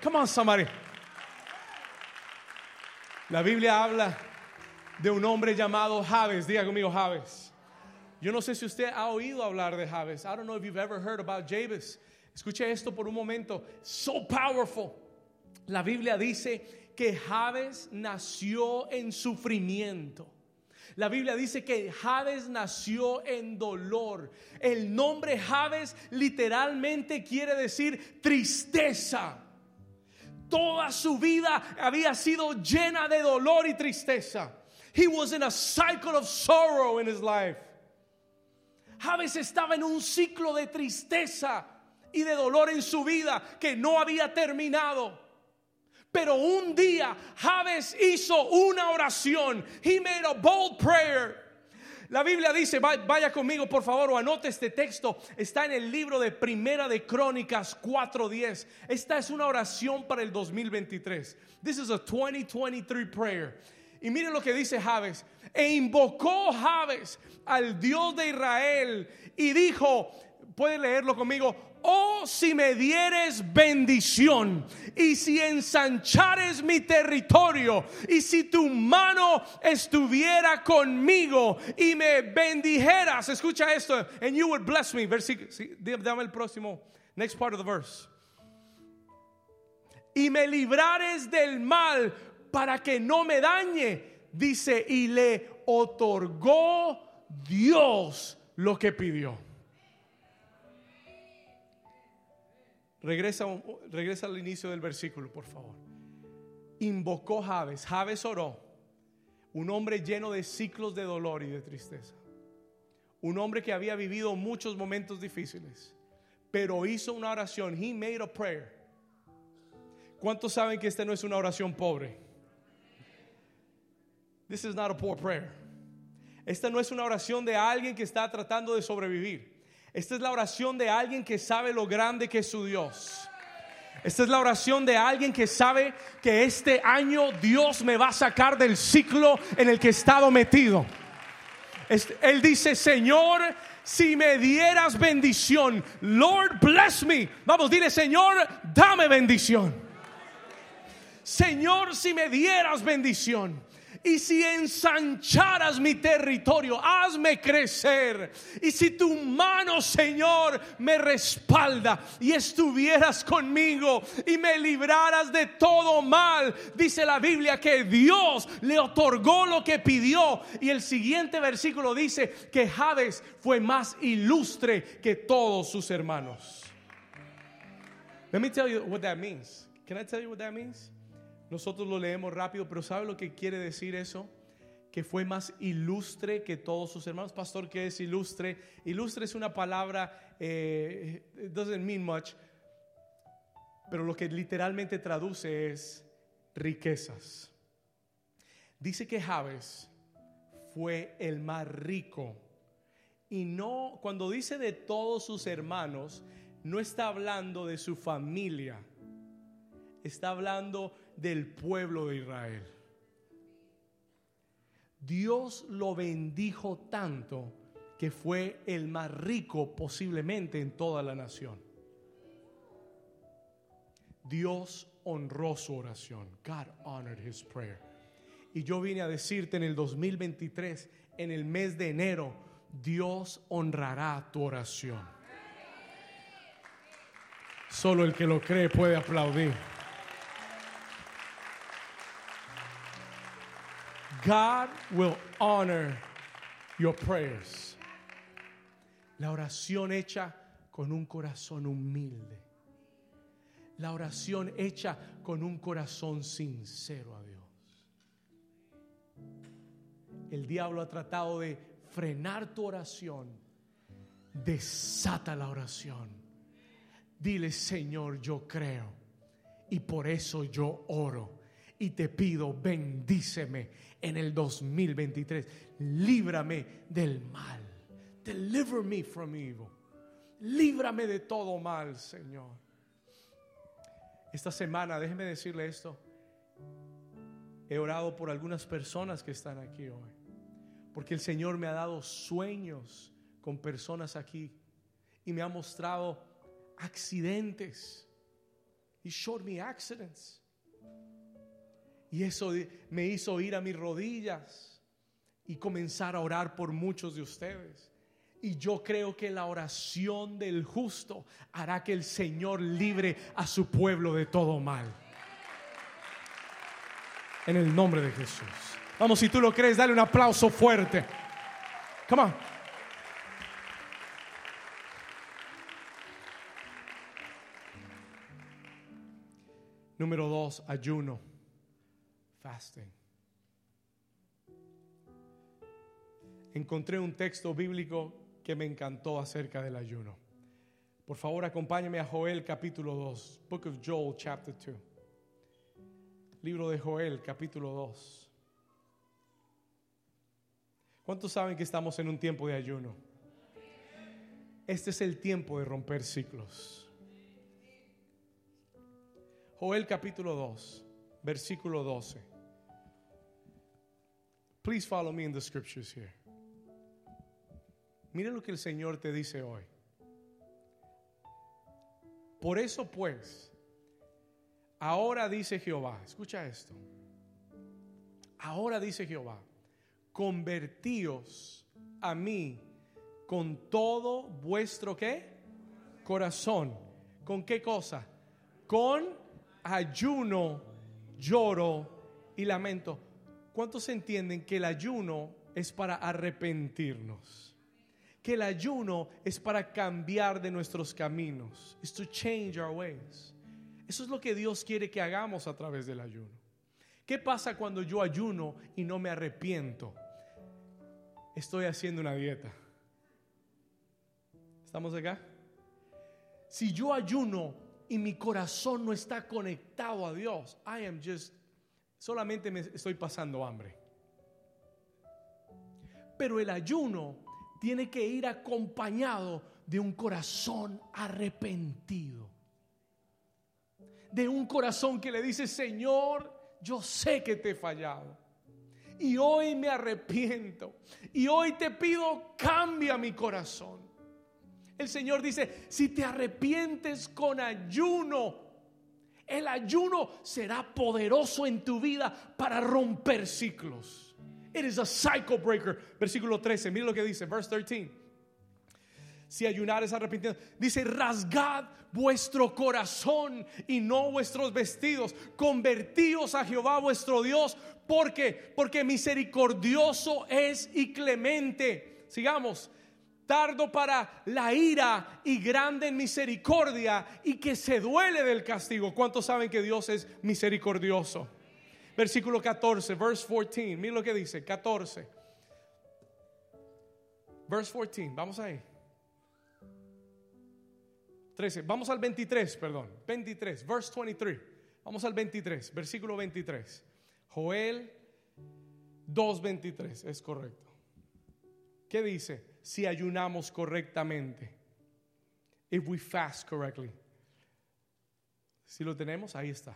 Come on, somebody. La Biblia habla de un hombre llamado Javes. Diga conmigo, Javes. Yo no sé si usted ha oído hablar de Javes. I don't know if you've ever heard about Jabez. Escuche esto por un momento. So powerful. La Biblia dice que Javes nació en sufrimiento. La Biblia dice que Javes nació en dolor. El nombre Javes literalmente quiere decir tristeza. Toda su vida había sido llena de dolor y tristeza. He was in a cycle of sorrow in his life. Javes estaba en un ciclo de tristeza y de dolor en su vida que no había terminado. Pero un día Javes hizo una oración. He made a bold prayer. La Biblia dice, vaya conmigo por favor o anote este texto, está en el libro de Primera de Crónicas 4:10. Esta es una oración para el 2023. This is a 2023 prayer. Y miren lo que dice Javes. E invocó Javes al Dios de Israel y dijo, puede leerlo conmigo, oh si me dieres bendición y si ensanchares mi territorio y si tu mano estuviera conmigo y me bendijeras, escucha esto, and you would bless me, dame el próximo, next part of the verse. Y me librares del mal para que no me dañe, dice, y le otorgó Dios lo que pidió. Regresa, regresa al inicio del versículo, por favor. Invocó Javes. Javes oró. Un hombre lleno de ciclos de dolor y de tristeza. Un hombre que había vivido muchos momentos difíciles. Pero hizo una oración. He made a prayer. ¿Cuántos saben que esta no es una oración pobre? This is not a poor prayer. Esta no es una oración de alguien que está tratando de sobrevivir. Esta es la oración de alguien que sabe lo grande que es su Dios. Esta es la oración de alguien que sabe que este año Dios me va a sacar del ciclo en el que he estado metido. Él dice, Señor, si me dieras bendición, Lord bless me. Vamos, dile, Señor, dame bendición. Señor, si me dieras bendición y si ensancharas mi territorio, hazme crecer. Y si tu mano, Señor, me respalda y estuvieras conmigo y me libraras de todo mal, dice la Biblia que Dios le otorgó lo que pidió. Y el siguiente versículo dice que Jabes fue más ilustre que todos sus hermanos. Let me tell you what that means. Can I tell you what that means? Nosotros lo leemos rápido, pero ¿sabe lo que quiere decir eso? Que fue más ilustre que todos sus hermanos. Pastor, ¿qué es ilustre? Ilustre es una palabra, eh, doesn't mean much, pero lo que literalmente traduce es riquezas. Dice que Javes fue el más rico. Y no, cuando dice de todos sus hermanos, no está hablando de su familia. Está hablando del pueblo de Israel. Dios lo bendijo tanto que fue el más rico posiblemente en toda la nación. Dios honró su oración. God honored his prayer. Y yo vine a decirte en el 2023, en el mes de enero, Dios honrará tu oración. Solo el que lo cree puede aplaudir. God will honor your prayers. La oración hecha con un corazón humilde. La oración hecha con un corazón sincero a Dios. El diablo ha tratado de frenar tu oración. Desata la oración. Dile, Señor, yo creo. Y por eso yo oro. Y te pido, bendíceme en el 2023. Líbrame del mal. Deliver me from evil. líbrame de todo mal, Señor. Esta semana, déjeme decirle esto, he orado por algunas personas que están aquí hoy, porque el Señor me ha dado sueños con personas aquí y me ha mostrado accidentes. He showed me accidents. Y eso me hizo ir a mis rodillas y comenzar a orar por muchos de ustedes. Y yo creo que la oración del justo hará que el Señor libre a su pueblo de todo mal. En el nombre de Jesús. Vamos, si tú lo crees, dale un aplauso fuerte. Come on. Número dos, ayuno. Fasting. Encontré un texto bíblico que me encantó acerca del ayuno. Por favor, acompáñame a Joel capítulo 2, Book of Joel chapter 2. Libro de Joel capítulo 2. ¿Cuántos saben que estamos en un tiempo de ayuno? Este es el tiempo de romper ciclos. Joel capítulo 2, versículo 12. Please follow me in the scriptures here. Mira lo que el Señor te dice hoy. Por eso pues, ahora dice Jehová, escucha esto. Ahora dice Jehová, convertíos a mí con todo vuestro qué? Corazón. ¿Con qué cosa? Con ayuno, lloro y lamento. ¿Cuántos entienden que el ayuno es para arrepentirnos? que el ayuno es para cambiar de nuestros caminos. Es to change our ways. Eso es lo que Dios quiere que hagamos a través del ayuno. ¿Qué pasa cuando yo ayuno y no me arrepiento? Estoy haciendo una dieta. ¿Estamos acá? Si yo ayuno y mi corazón no está conectado a Dios, I am just solamente me estoy pasando hambre. Pero el ayuno tiene que ir acompañado de un corazón arrepentido. De un corazón que le dice, Señor, yo sé que te he fallado. Y hoy me arrepiento. Y hoy te pido, cambia mi corazón. El Señor dice, si te arrepientes con ayuno, el ayuno será poderoso en tu vida para romper ciclos. It is a cycle breaker. Versículo 13, mire lo que dice, verse 13. Si ayunares arrepentidos, dice, rasgad vuestro corazón y no vuestros vestidos. Convertíos a Jehová vuestro Dios. porque Porque misericordioso es y clemente. Sigamos. Tardo para la ira y grande en misericordia y que se duele del castigo. ¿Cuántos saben que Dios es misericordioso? Versículo 14, verse 14. Mira lo que dice, 14. Verse 14, vamos ahí. 13, vamos al 23, perdón. 23, verse 23. Vamos al 23, versículo 23. Joel 2.23, es correcto. ¿Qué dice? Si ayunamos correctamente. If we fast correctly. Si lo tenemos, ahí está.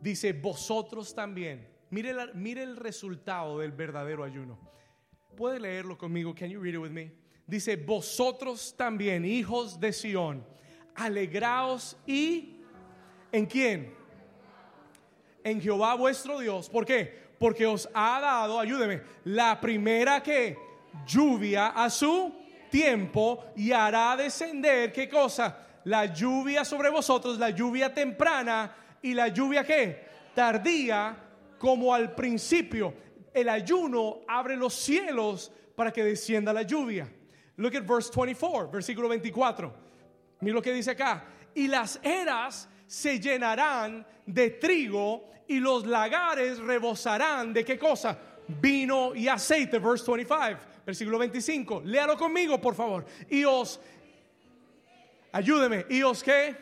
Dice, vosotros también. Mire, mire el resultado del verdadero ayuno. ¿Puede leerlo conmigo? Can you read it with me? Dice, vosotros también, hijos de Sión, alegraos y ¿en quién? En Jehová vuestro Dios. ¿Por qué? Porque os ha dado, ayúdeme, la primera que lluvia a su tiempo y hará descender, ¿qué cosa? La lluvia sobre vosotros, la lluvia temprana y la lluvia qué? Tardía como al principio. El ayuno abre los cielos para que descienda la lluvia. Look at verse 24, versículo 24. Mira lo que dice acá. Y las eras se llenarán de trigo y los lagares rebosarán de qué cosa? Vino y aceite, verse 25, versículo 25. Léalo conmigo, por favor. Y os, ayúdeme, y os qué?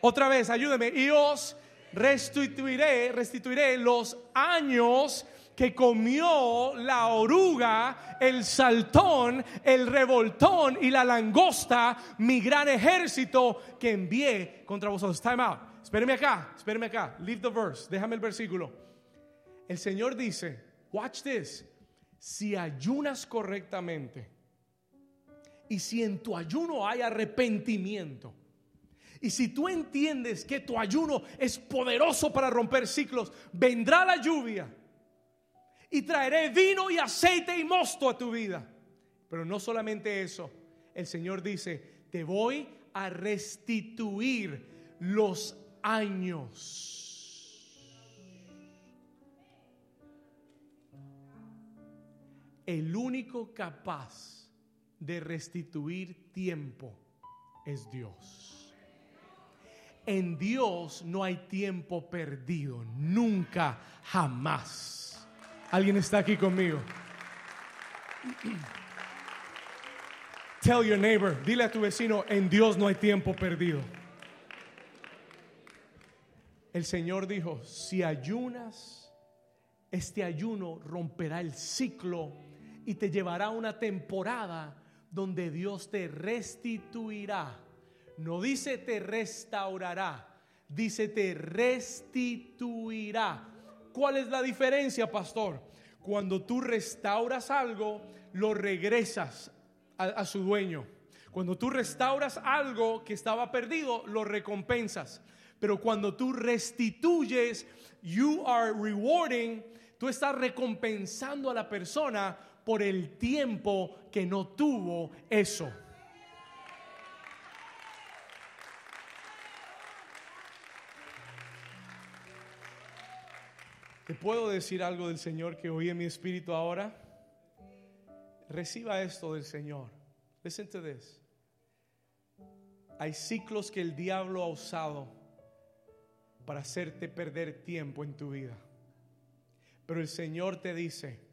Otra vez, ayúdeme. Y os restituiré, restituiré los años que comió la oruga, el saltón, el revoltón y la langosta, mi gran ejército que envié contra vosotros. Time out. Espéreme acá, espéreme acá. Leave the verse. Déjame el versículo. El Señor dice, watch this. Si ayunas correctamente y si en tu ayuno hay arrepentimiento, y si tú entiendes que tu ayuno es poderoso para romper ciclos, vendrá la lluvia y traeré vino y aceite y mosto a tu vida. Pero no solamente eso, el Señor dice, te voy a restituir los años. El único capaz de restituir tiempo es Dios. En Dios no hay tiempo perdido, nunca, jamás. ¿Alguien está aquí conmigo? [CLEARS THROAT] Tell your neighbor, dile a tu vecino, en Dios no hay tiempo perdido. El Señor dijo, si ayunas, este ayuno romperá el ciclo y te llevará a una temporada donde Dios te restituirá no dice te restaurará, dice te restituirá. ¿Cuál es la diferencia, pastor? Cuando tú restauras algo, lo regresas a, su dueño. Cuando tú restauras algo que estaba perdido, lo recompensas. Pero cuando tú restituyes, you are rewarding, tú estás recompensando a la persona por el tiempo que no tuvo eso. ¿Te puedo decir algo del Señor que oí en mi espíritu ahora? Reciba esto del Señor. Listen to this. Hay ciclos que el diablo ha usado para hacerte perder tiempo en tu vida. Pero el Señor te dice,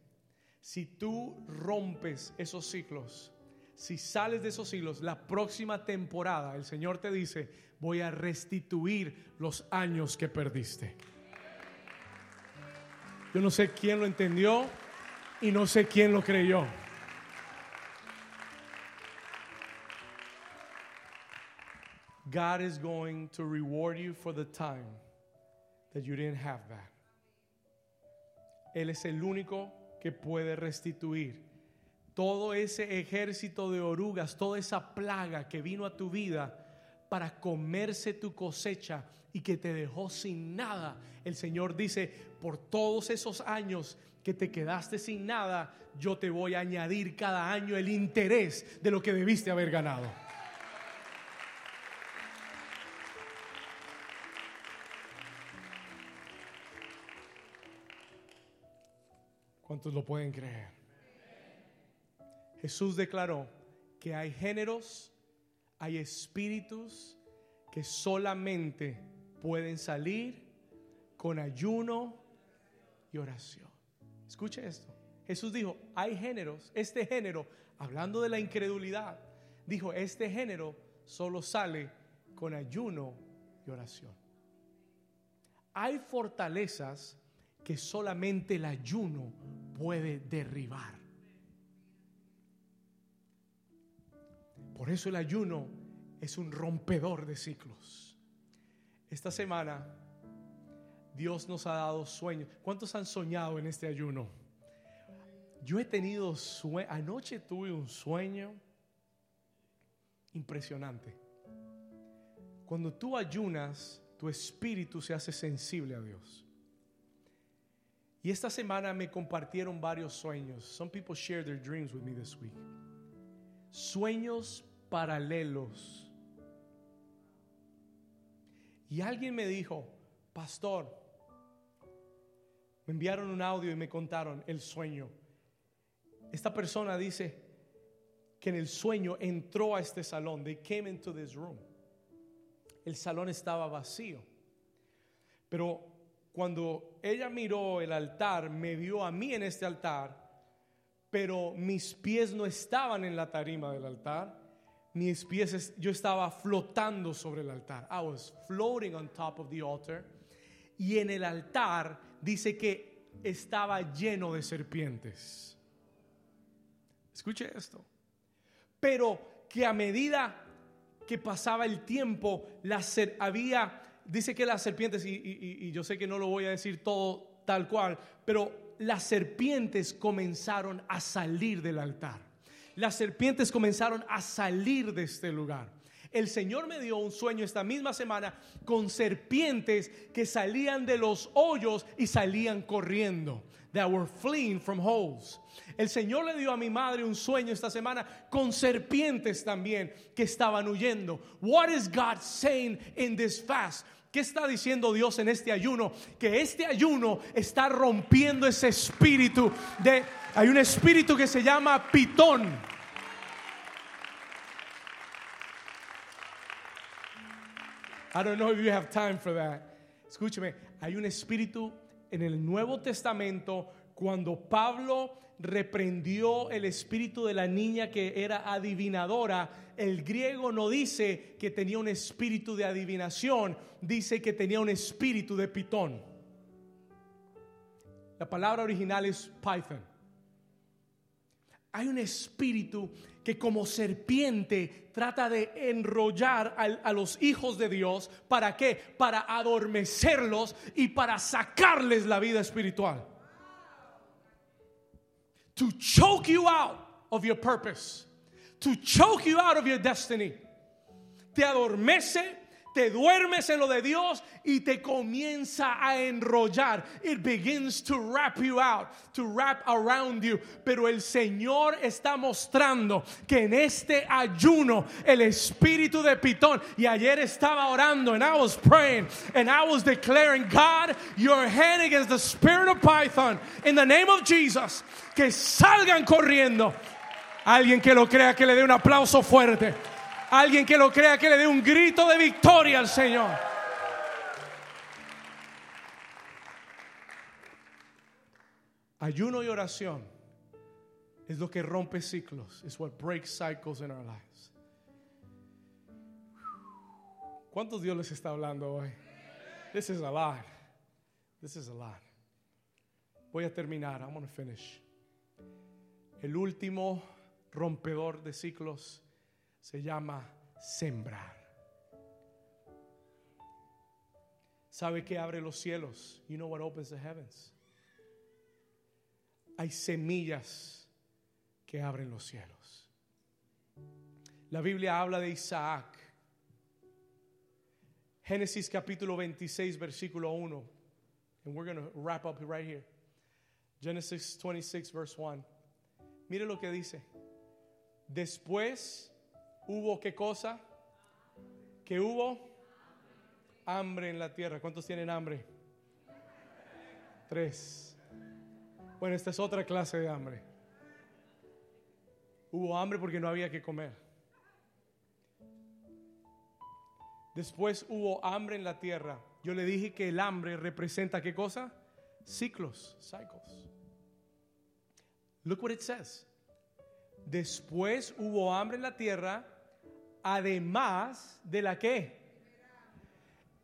si tú rompes esos ciclos, si sales de esos ciclos, la próxima temporada, el Señor te dice, voy a restituir los años que perdiste. Yo no sé quién lo entendió y no sé quién lo creyó. God is going to reward you for the time that you didn't have that. Él es el único que puede restituir todo ese ejército de orugas, toda esa plaga que vino a tu vida para comerse tu cosecha y que te dejó sin nada. El Señor dice, por todos esos años que te quedaste sin nada, yo te voy a añadir cada año el interés de lo que debiste haber ganado. ¿Cuántos lo pueden creer? Jesús declaró que hay géneros, hay espíritus que solamente pueden salir con ayuno y oración. Escuche esto. Jesús dijo, hay géneros, este género, hablando de la incredulidad, dijo, este género solo sale con ayuno y oración. Hay fortalezas que solamente el ayuno puede derribar. Por eso el ayuno es un rompedor de ciclos. Esta semana Dios nos ha dado sueños. ¿Cuántos han soñado en este ayuno? Yo he tenido sueño. Anoche tuve un sueño impresionante. Cuando tú ayunas, tu espíritu se hace sensible a Dios. Y esta semana me compartieron varios sueños. Some people share their dreams with me this week. Sueños paralelos y alguien me dijo, pastor, me enviaron un audio y me contaron el sueño. Esta persona dice que en el sueño entró a este salón. They came into this room. El salón estaba vacío. Pero cuando ella miró el altar, me vio a mí en este altar, pero mis pies no estaban en la tarima del altar mis pies, yo estaba flotando sobre el altar. I was floating on top of the altar. Y en el altar dice que estaba lleno de serpientes. Escuche esto. Pero que a medida que pasaba el tiempo, la había, dice que las serpientes, y yo sé que no lo voy a decir todo tal cual, pero las serpientes comenzaron a salir del altar. Las serpientes comenzaron a salir de este lugar. El Señor me dio un sueño esta misma semana con serpientes que salían de los hoyos y salían corriendo. That were fleeing from holes. El Señor le dio a mi madre un sueño esta semana con serpientes también que estaban huyendo. What is God saying in this fast? ¿Qué está diciendo Dios en este ayuno? Que este ayuno está rompiendo ese espíritu de hay un espíritu que se llama pitón. I don't know if you have time for that. Escúcheme, hay un espíritu en el Nuevo Testamento cuando Pablo reprendió el espíritu de la niña que era adivinadora, el griego no dice que tenía un espíritu de adivinación, dice que tenía un espíritu de pitón. La palabra original es python. Hay un espíritu que como serpiente trata de enrollar a, los hijos de Dios. ¿Para qué? Para adormecerlos y para sacarles la vida espiritual. To choke you out of your purpose. To choke you out of your destiny. Te adormece te duermes en lo de Dios y te comienza a enrollar. It begins to wrap you out, to wrap around you. Pero el Señor está mostrando que en este ayuno el espíritu de Pitón y ayer estaba orando and I was praying and I was declaring, God, your hand against the spirit of Python in the name of Jesus. Que salgan corriendo. Alguien que lo crea que le dé un aplauso fuerte. Alguien que lo crea que le dé un grito de victoria al Señor. Ayuno y oración es lo que rompe ciclos. Es what breaks cycles in our lives. ¿Cuántos Dios les está hablando hoy? This is a lot. This is a lot. Voy a terminar. I'm going to finish. El último rompedor de ciclos se llama sembrar. ¿Sabe qué abre los cielos? You know what opens the heavens. Hay semillas que abren los cielos. La Biblia habla de Isaac. Génesis capítulo 26, versículo 1. And we're going to wrap up right here. Genesis 26, verse 1. Mire lo que dice. Después Hubo qué cosa? Que hubo hambre en la tierra. ¿Cuántos tienen hambre? Tres. Bueno, esta es otra clase de hambre. Hubo hambre porque no había que comer. Después hubo hambre en la tierra. Yo le dije que el hambre representa qué cosa? Ciclos, cycles. Look what it says. Después hubo hambre en la tierra además de la que.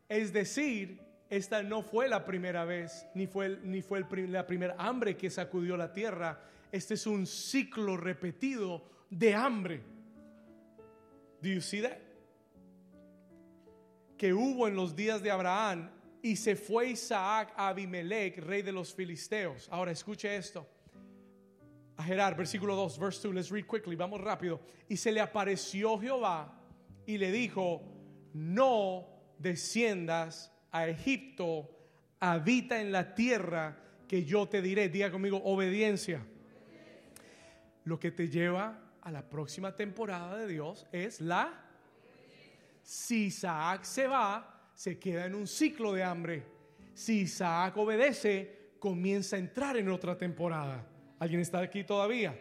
Es decir, esta no fue la primera vez, ni fue, ni fue la primera hambre que sacudió la tierra. Este es un ciclo repetido de hambre. Do you see that? Que hubo en los días de Abraham y se fue Isaac a Abimelech, rey de los filisteos. Ahora escuche esto a Gerar, versículo 2, verse 2, let's read quickly, vamos rápido. Y se le apareció Jehová y le dijo, no desciendas a Egipto, habita en la tierra que yo te diré. Diga conmigo, obediencia. Lo que te lleva a la próxima temporada de Dios es la... Si Isaac se va, se queda en un ciclo de hambre. Si Isaac obedece, comienza a entrar en otra temporada. ¿Alguien está aquí todavía?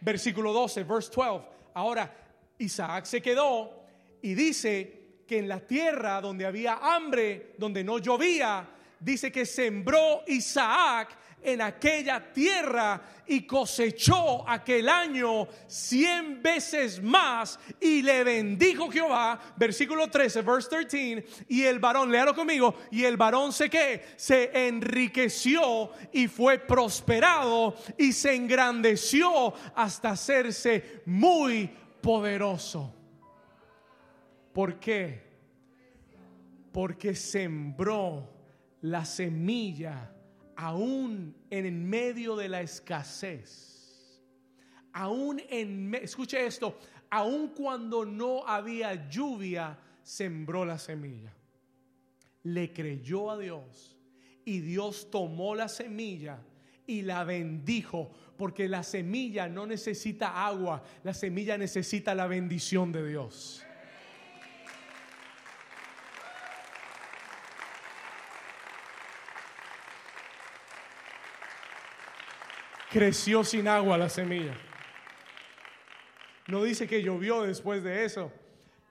Versículo 12, verse 12. Ahora, Isaac se quedó y dice que en la tierra donde había hambre, donde no llovía, dice que sembró Isaac en aquella tierra y cosechó aquel año cien veces más y le bendijo Jehová, versículo 13, verse 13, y el varón, léalo conmigo, y el varón se que se enriqueció y fue prosperado y se engrandeció hasta hacerse muy poderoso. ¿Por qué? Porque sembró la semilla aún en medio de la escasez. Aún en, escuche esto, aún cuando no había lluvia, sembró la semilla. Le creyó a Dios y Dios tomó la semilla y la bendijo, porque la semilla no necesita agua, la semilla necesita la bendición de Dios. Creció sin agua la semilla. No dice que llovió después de eso.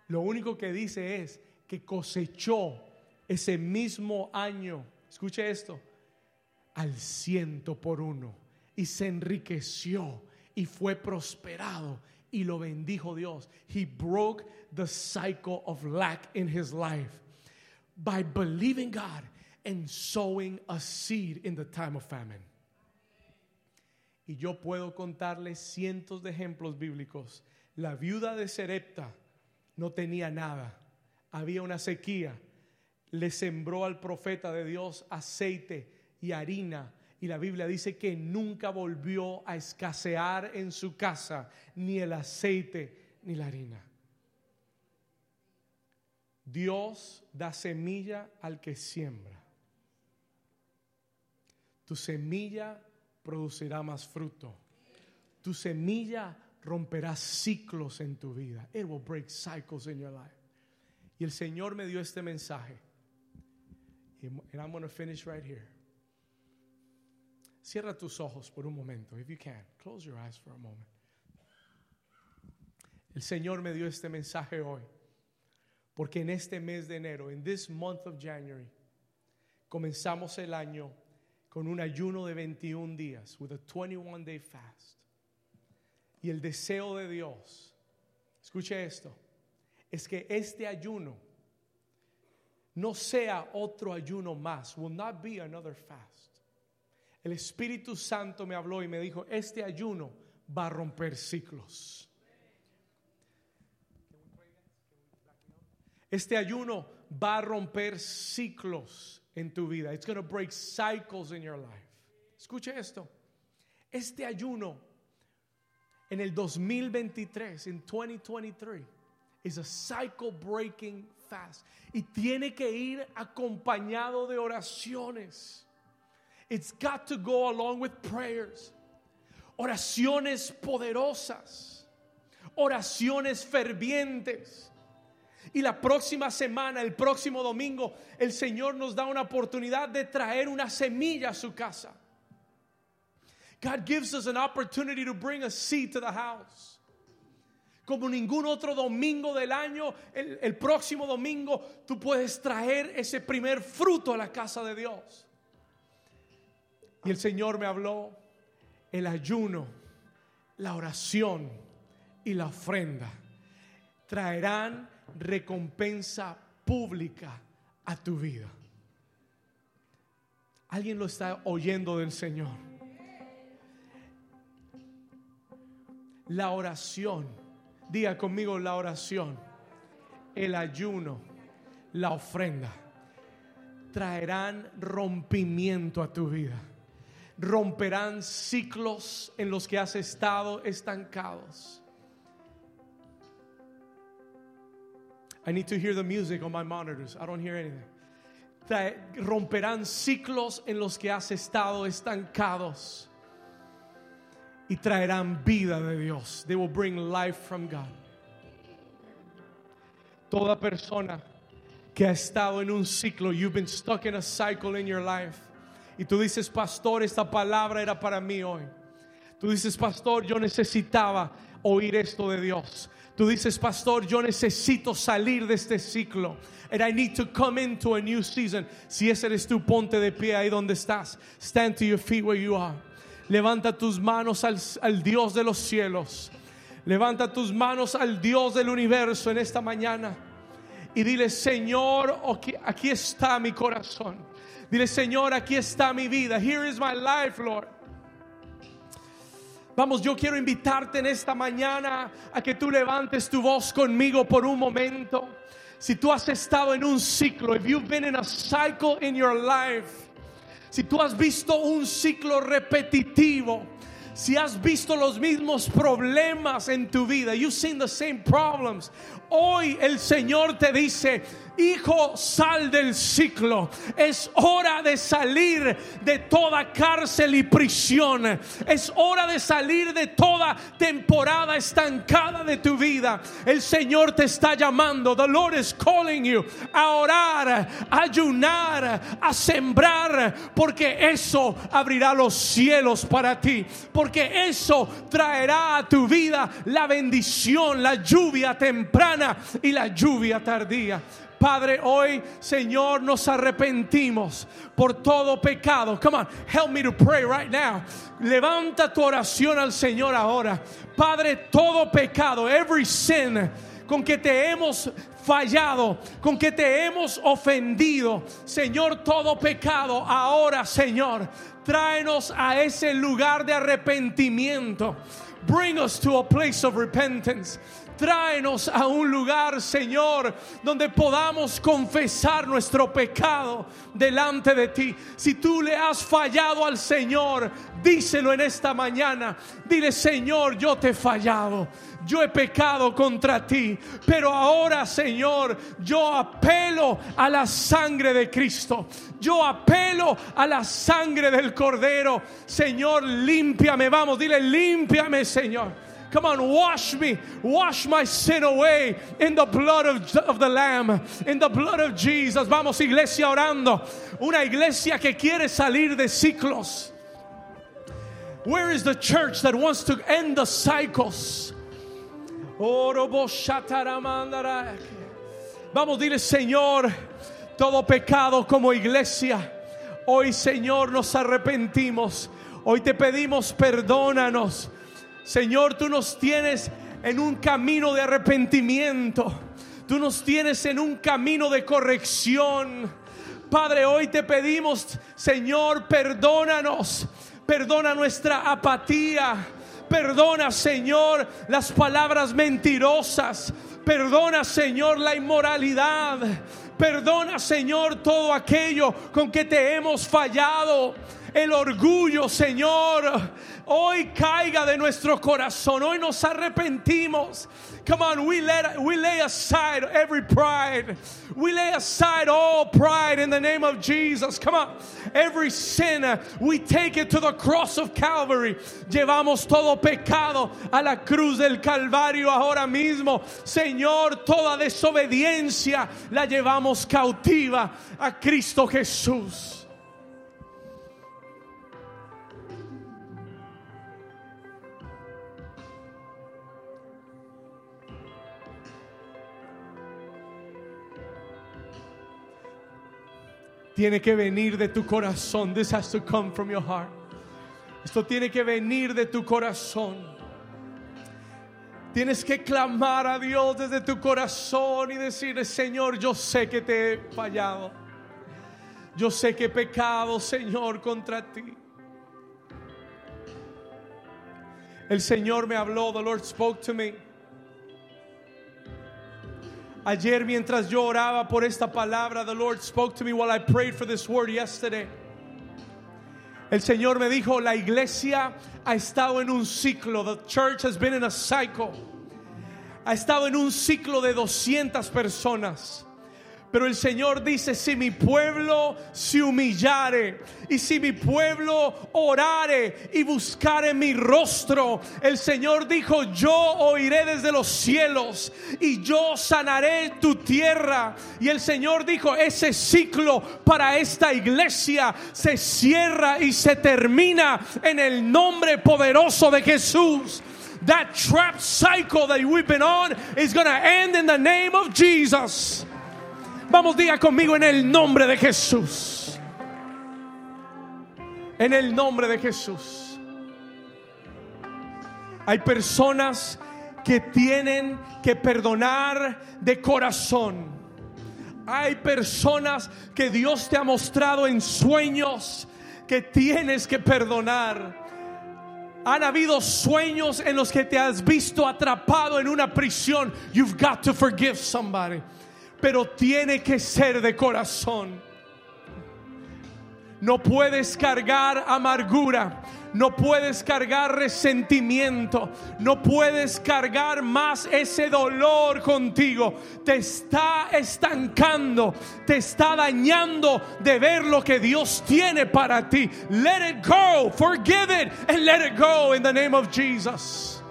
Lo único que dice es que cosechó ese mismo año, escuche esto, al ciento por uno y se enriqueció y fue prosperado y lo bendijo Dios. He broke the cycle of lack in his life by believing God and sowing a seed in the time of famine. Y yo puedo contarles cientos de ejemplos bíblicos. La viuda de Serepta no tenía nada. Había una sequía. Le sembró al profeta de Dios aceite y harina. Y la Biblia dice que nunca volvió a escasear en su casa ni el aceite ni la harina. Dios da semilla al que siembra. Tu semilla producirá más fruto. Tu semilla romperá ciclos en tu vida. It will break cycles in your life. Y el Señor me dio este mensaje. And I'm going to finish right here. Cierra tus ojos por un momento, if you can. Close your eyes for a moment. El Señor me dio este mensaje hoy. Porque en este mes de enero, en this month of January, comenzamos el año con un ayuno de 21 días, with a 21 day fast. Y el deseo de Dios, escuche esto, es que este ayuno no sea otro ayuno más, will not be another fast. El Espíritu Santo me habló y me dijo, este ayuno va a romper ciclos. Este ayuno va a romper ciclos en tu vida. It's going to break cycles in your life. Escuche esto. Este ayuno en el 2023, en 2023, is a cycle breaking fast. Y tiene que ir acompañado de oraciones. It's got to go along with prayers. Oraciones poderosas. Oraciones fervientes y la próxima semana, el próximo domingo, el Señor nos da una oportunidad de traer una semilla a su casa. God gives us an opportunity to bring a seed to the house. Como ningún otro domingo del año, el, próximo domingo tú puedes traer ese primer fruto a la casa de Dios. Y el Señor me habló el ayuno, la oración y la ofrenda traerán recompensa pública a tu vida. Alguien lo está oyendo del Señor. La oración, diga conmigo la oración, el ayuno, la ofrenda, traerán rompimiento a tu vida. Romperán ciclos en los que has estado estancados I need to hear the music on my monitors. I don't hear anything. romperán ciclos en los que has estado estancados y traerán vida de Dios. They will bring life from God. Toda persona que ha estado en un ciclo, you've been stuck in a cycle in your life. Y tú dices, pastor, esta palabra era para mí hoy. Tú dices, pastor, yo necesitaba oír esto de Dios. Tú dices, pastor, yo necesito salir de este ciclo. And I need to come into a new season. Si ese eres tú, ponte de pie ahí donde estás. Stand to your feet where you are. Levanta tus manos al, al Dios de los cielos. Levanta tus manos al Dios del universo en esta mañana. Y dile, Señor, aquí, aquí está mi corazón. Dile, Señor, aquí está mi vida. Here is my life, Lord. Vamos, yo quiero invitarte en esta mañana a que tú levantes tu voz conmigo por un momento. Si tú has estado en un ciclo, if you've been in a cycle in your life, si tú has visto un ciclo repetitivo, si has visto los mismos problemas en tu vida, you've seen the same problems. Hoy el Señor te dice, Hijo, sal del ciclo. Es hora de salir de toda cárcel y prisión. Es hora de salir de toda temporada estancada de tu vida. El Señor te está llamando. The Lord is calling you a orar, a ayunar, a sembrar, porque eso abrirá los cielos para ti. Porque eso traerá a tu vida la bendición, la lluvia temprana y la lluvia tardía. Padre, hoy, Señor, nos arrepentimos por todo pecado. Come on, help me to pray right now. Levanta tu oración al Señor ahora. Padre, todo pecado, every sin con que te hemos fallado, con que te hemos ofendido. Señor, todo pecado ahora, Señor, tráenos a ese lugar de arrepentimiento. Bring us to a place of repentance. Tráenos a un lugar, Señor, donde podamos confesar nuestro pecado delante de ti. Si tú le has fallado al Señor, díselo en esta mañana. Dile, Señor, yo te he fallado. Yo he pecado contra ti, pero ahora, Señor, yo apelo a la sangre de Cristo. Yo apelo a la sangre del Cordero. Señor, límpiame. Vamos, dile, límpiame, Señor. Come on, wash me, wash my sin away in the blood of, the Lamb, in the blood of Jesus. Vamos, iglesia, orando. Una iglesia que quiere salir de ciclos. Where is the church that wants to end the cycles? Vamos, dile, Señor, todo pecado como iglesia. Hoy, Señor, nos arrepentimos. Hoy te pedimos, perdónanos. Señor, tú nos tienes en un camino de arrepentimiento. Tú nos tienes en un camino de corrección. Padre, hoy te pedimos, Señor, perdónanos. Perdona nuestra apatía. Perdona, Señor, las palabras mentirosas. Perdona, Señor, la inmoralidad. Perdona, Señor, todo aquello con que te hemos fallado el orgullo, Señor, hoy caiga de nuestro corazón. Hoy nos arrepentimos. Come on, we let we lay aside every pride. We lay aside all pride in the name of Jesus. Come on. Every sin, we take it to the cross of Calvary. Llevamos todo pecado a la cruz del Calvario ahora mismo. Señor, toda desobediencia la llevamos cautiva a Cristo Jesús. Tiene que venir de tu corazón. This has to come from your heart. Esto tiene que venir de tu corazón. Tienes que clamar a Dios desde tu corazón y decirle, Señor, yo sé que te he fallado. Yo sé que he pecado, Señor, contra ti. El Señor me habló, the Lord spoke to me. Ayer mientras yo oraba por esta palabra, the Lord spoke to me while I prayed for this word yesterday. El Señor me dijo, la iglesia ha estado en un ciclo. The church has been in a cycle. Ha estado en un ciclo de 200 personas. Pero el Señor dice, si mi pueblo se humillare y si mi pueblo orare y buscare mi rostro, el Señor dijo, yo oiré desde los cielos y yo sanaré tu tierra. Y el Señor dijo, ese ciclo para esta iglesia se cierra y se termina en el nombre poderoso de Jesús. That trap cycle that we've been on is going to end in the name of Jesus. Vamos, diga conmigo en el nombre de Jesús. En el nombre de Jesús. Hay personas que tienen que perdonar de corazón. Hay personas que Dios te ha mostrado en sueños que tienes que perdonar. Han habido sueños en los que te has visto atrapado en una prisión. You've got to forgive somebody. Pero tiene que ser de corazón. No puedes cargar amargura. No puedes cargar resentimiento. No puedes cargar más ese dolor contigo. Te está estancando. Te está dañando de ver lo que Dios tiene para ti. Let it go. Forgive it and let it go in the name of Jesus.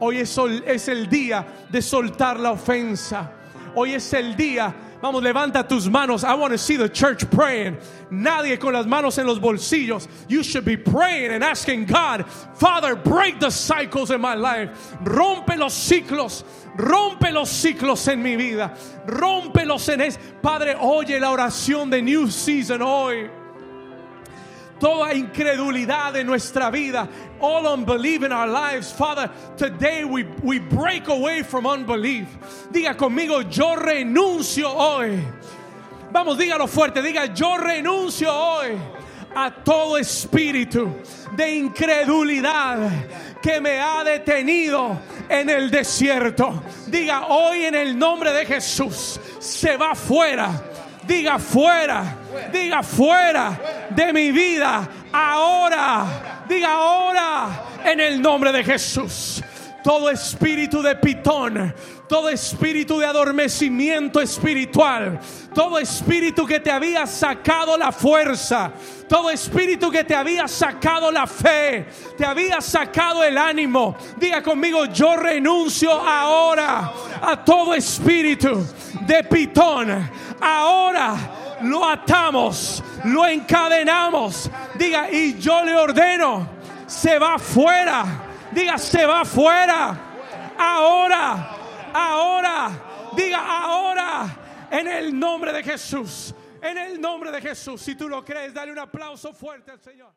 Hoy es, es el día de soltar la ofensa. Hoy es el día Vamos, levanta tus manos. I want to see the church praying. Nadie con las manos en los bolsillos. You should be praying and asking God, Father, break the cycles in my life. Rompe los ciclos. Rompe los ciclos en mi vida. Rompe los en. Padre, oye la oración de New Season hoy toda incredulidad en nuestra vida, all unbelief in our lives. Father, today we, we break away from unbelief. Diga conmigo, yo renuncio hoy. Vamos, dígalo fuerte, diga, yo renuncio hoy a todo espíritu de incredulidad que me ha detenido en el desierto. Diga hoy en el nombre de Jesús, se va fuera Diga fuera, diga fuera de mi vida. Ahora, diga ahora en el nombre de Jesús. Todo espíritu de pitón, todo espíritu de adormecimiento espiritual, todo espíritu que te había sacado la fuerza, todo espíritu que te había sacado la fe, te había sacado el ánimo. Diga conmigo, yo renuncio ahora a todo espíritu de pitón. Ahora lo atamos, lo encadenamos. Diga, y yo le ordeno, se va fuera. Diga, se va fuera. Ahora, ahora. Diga, ahora. En el nombre de Jesús. En el nombre de Jesús. Si tú lo crees, dale un aplauso fuerte al Señor.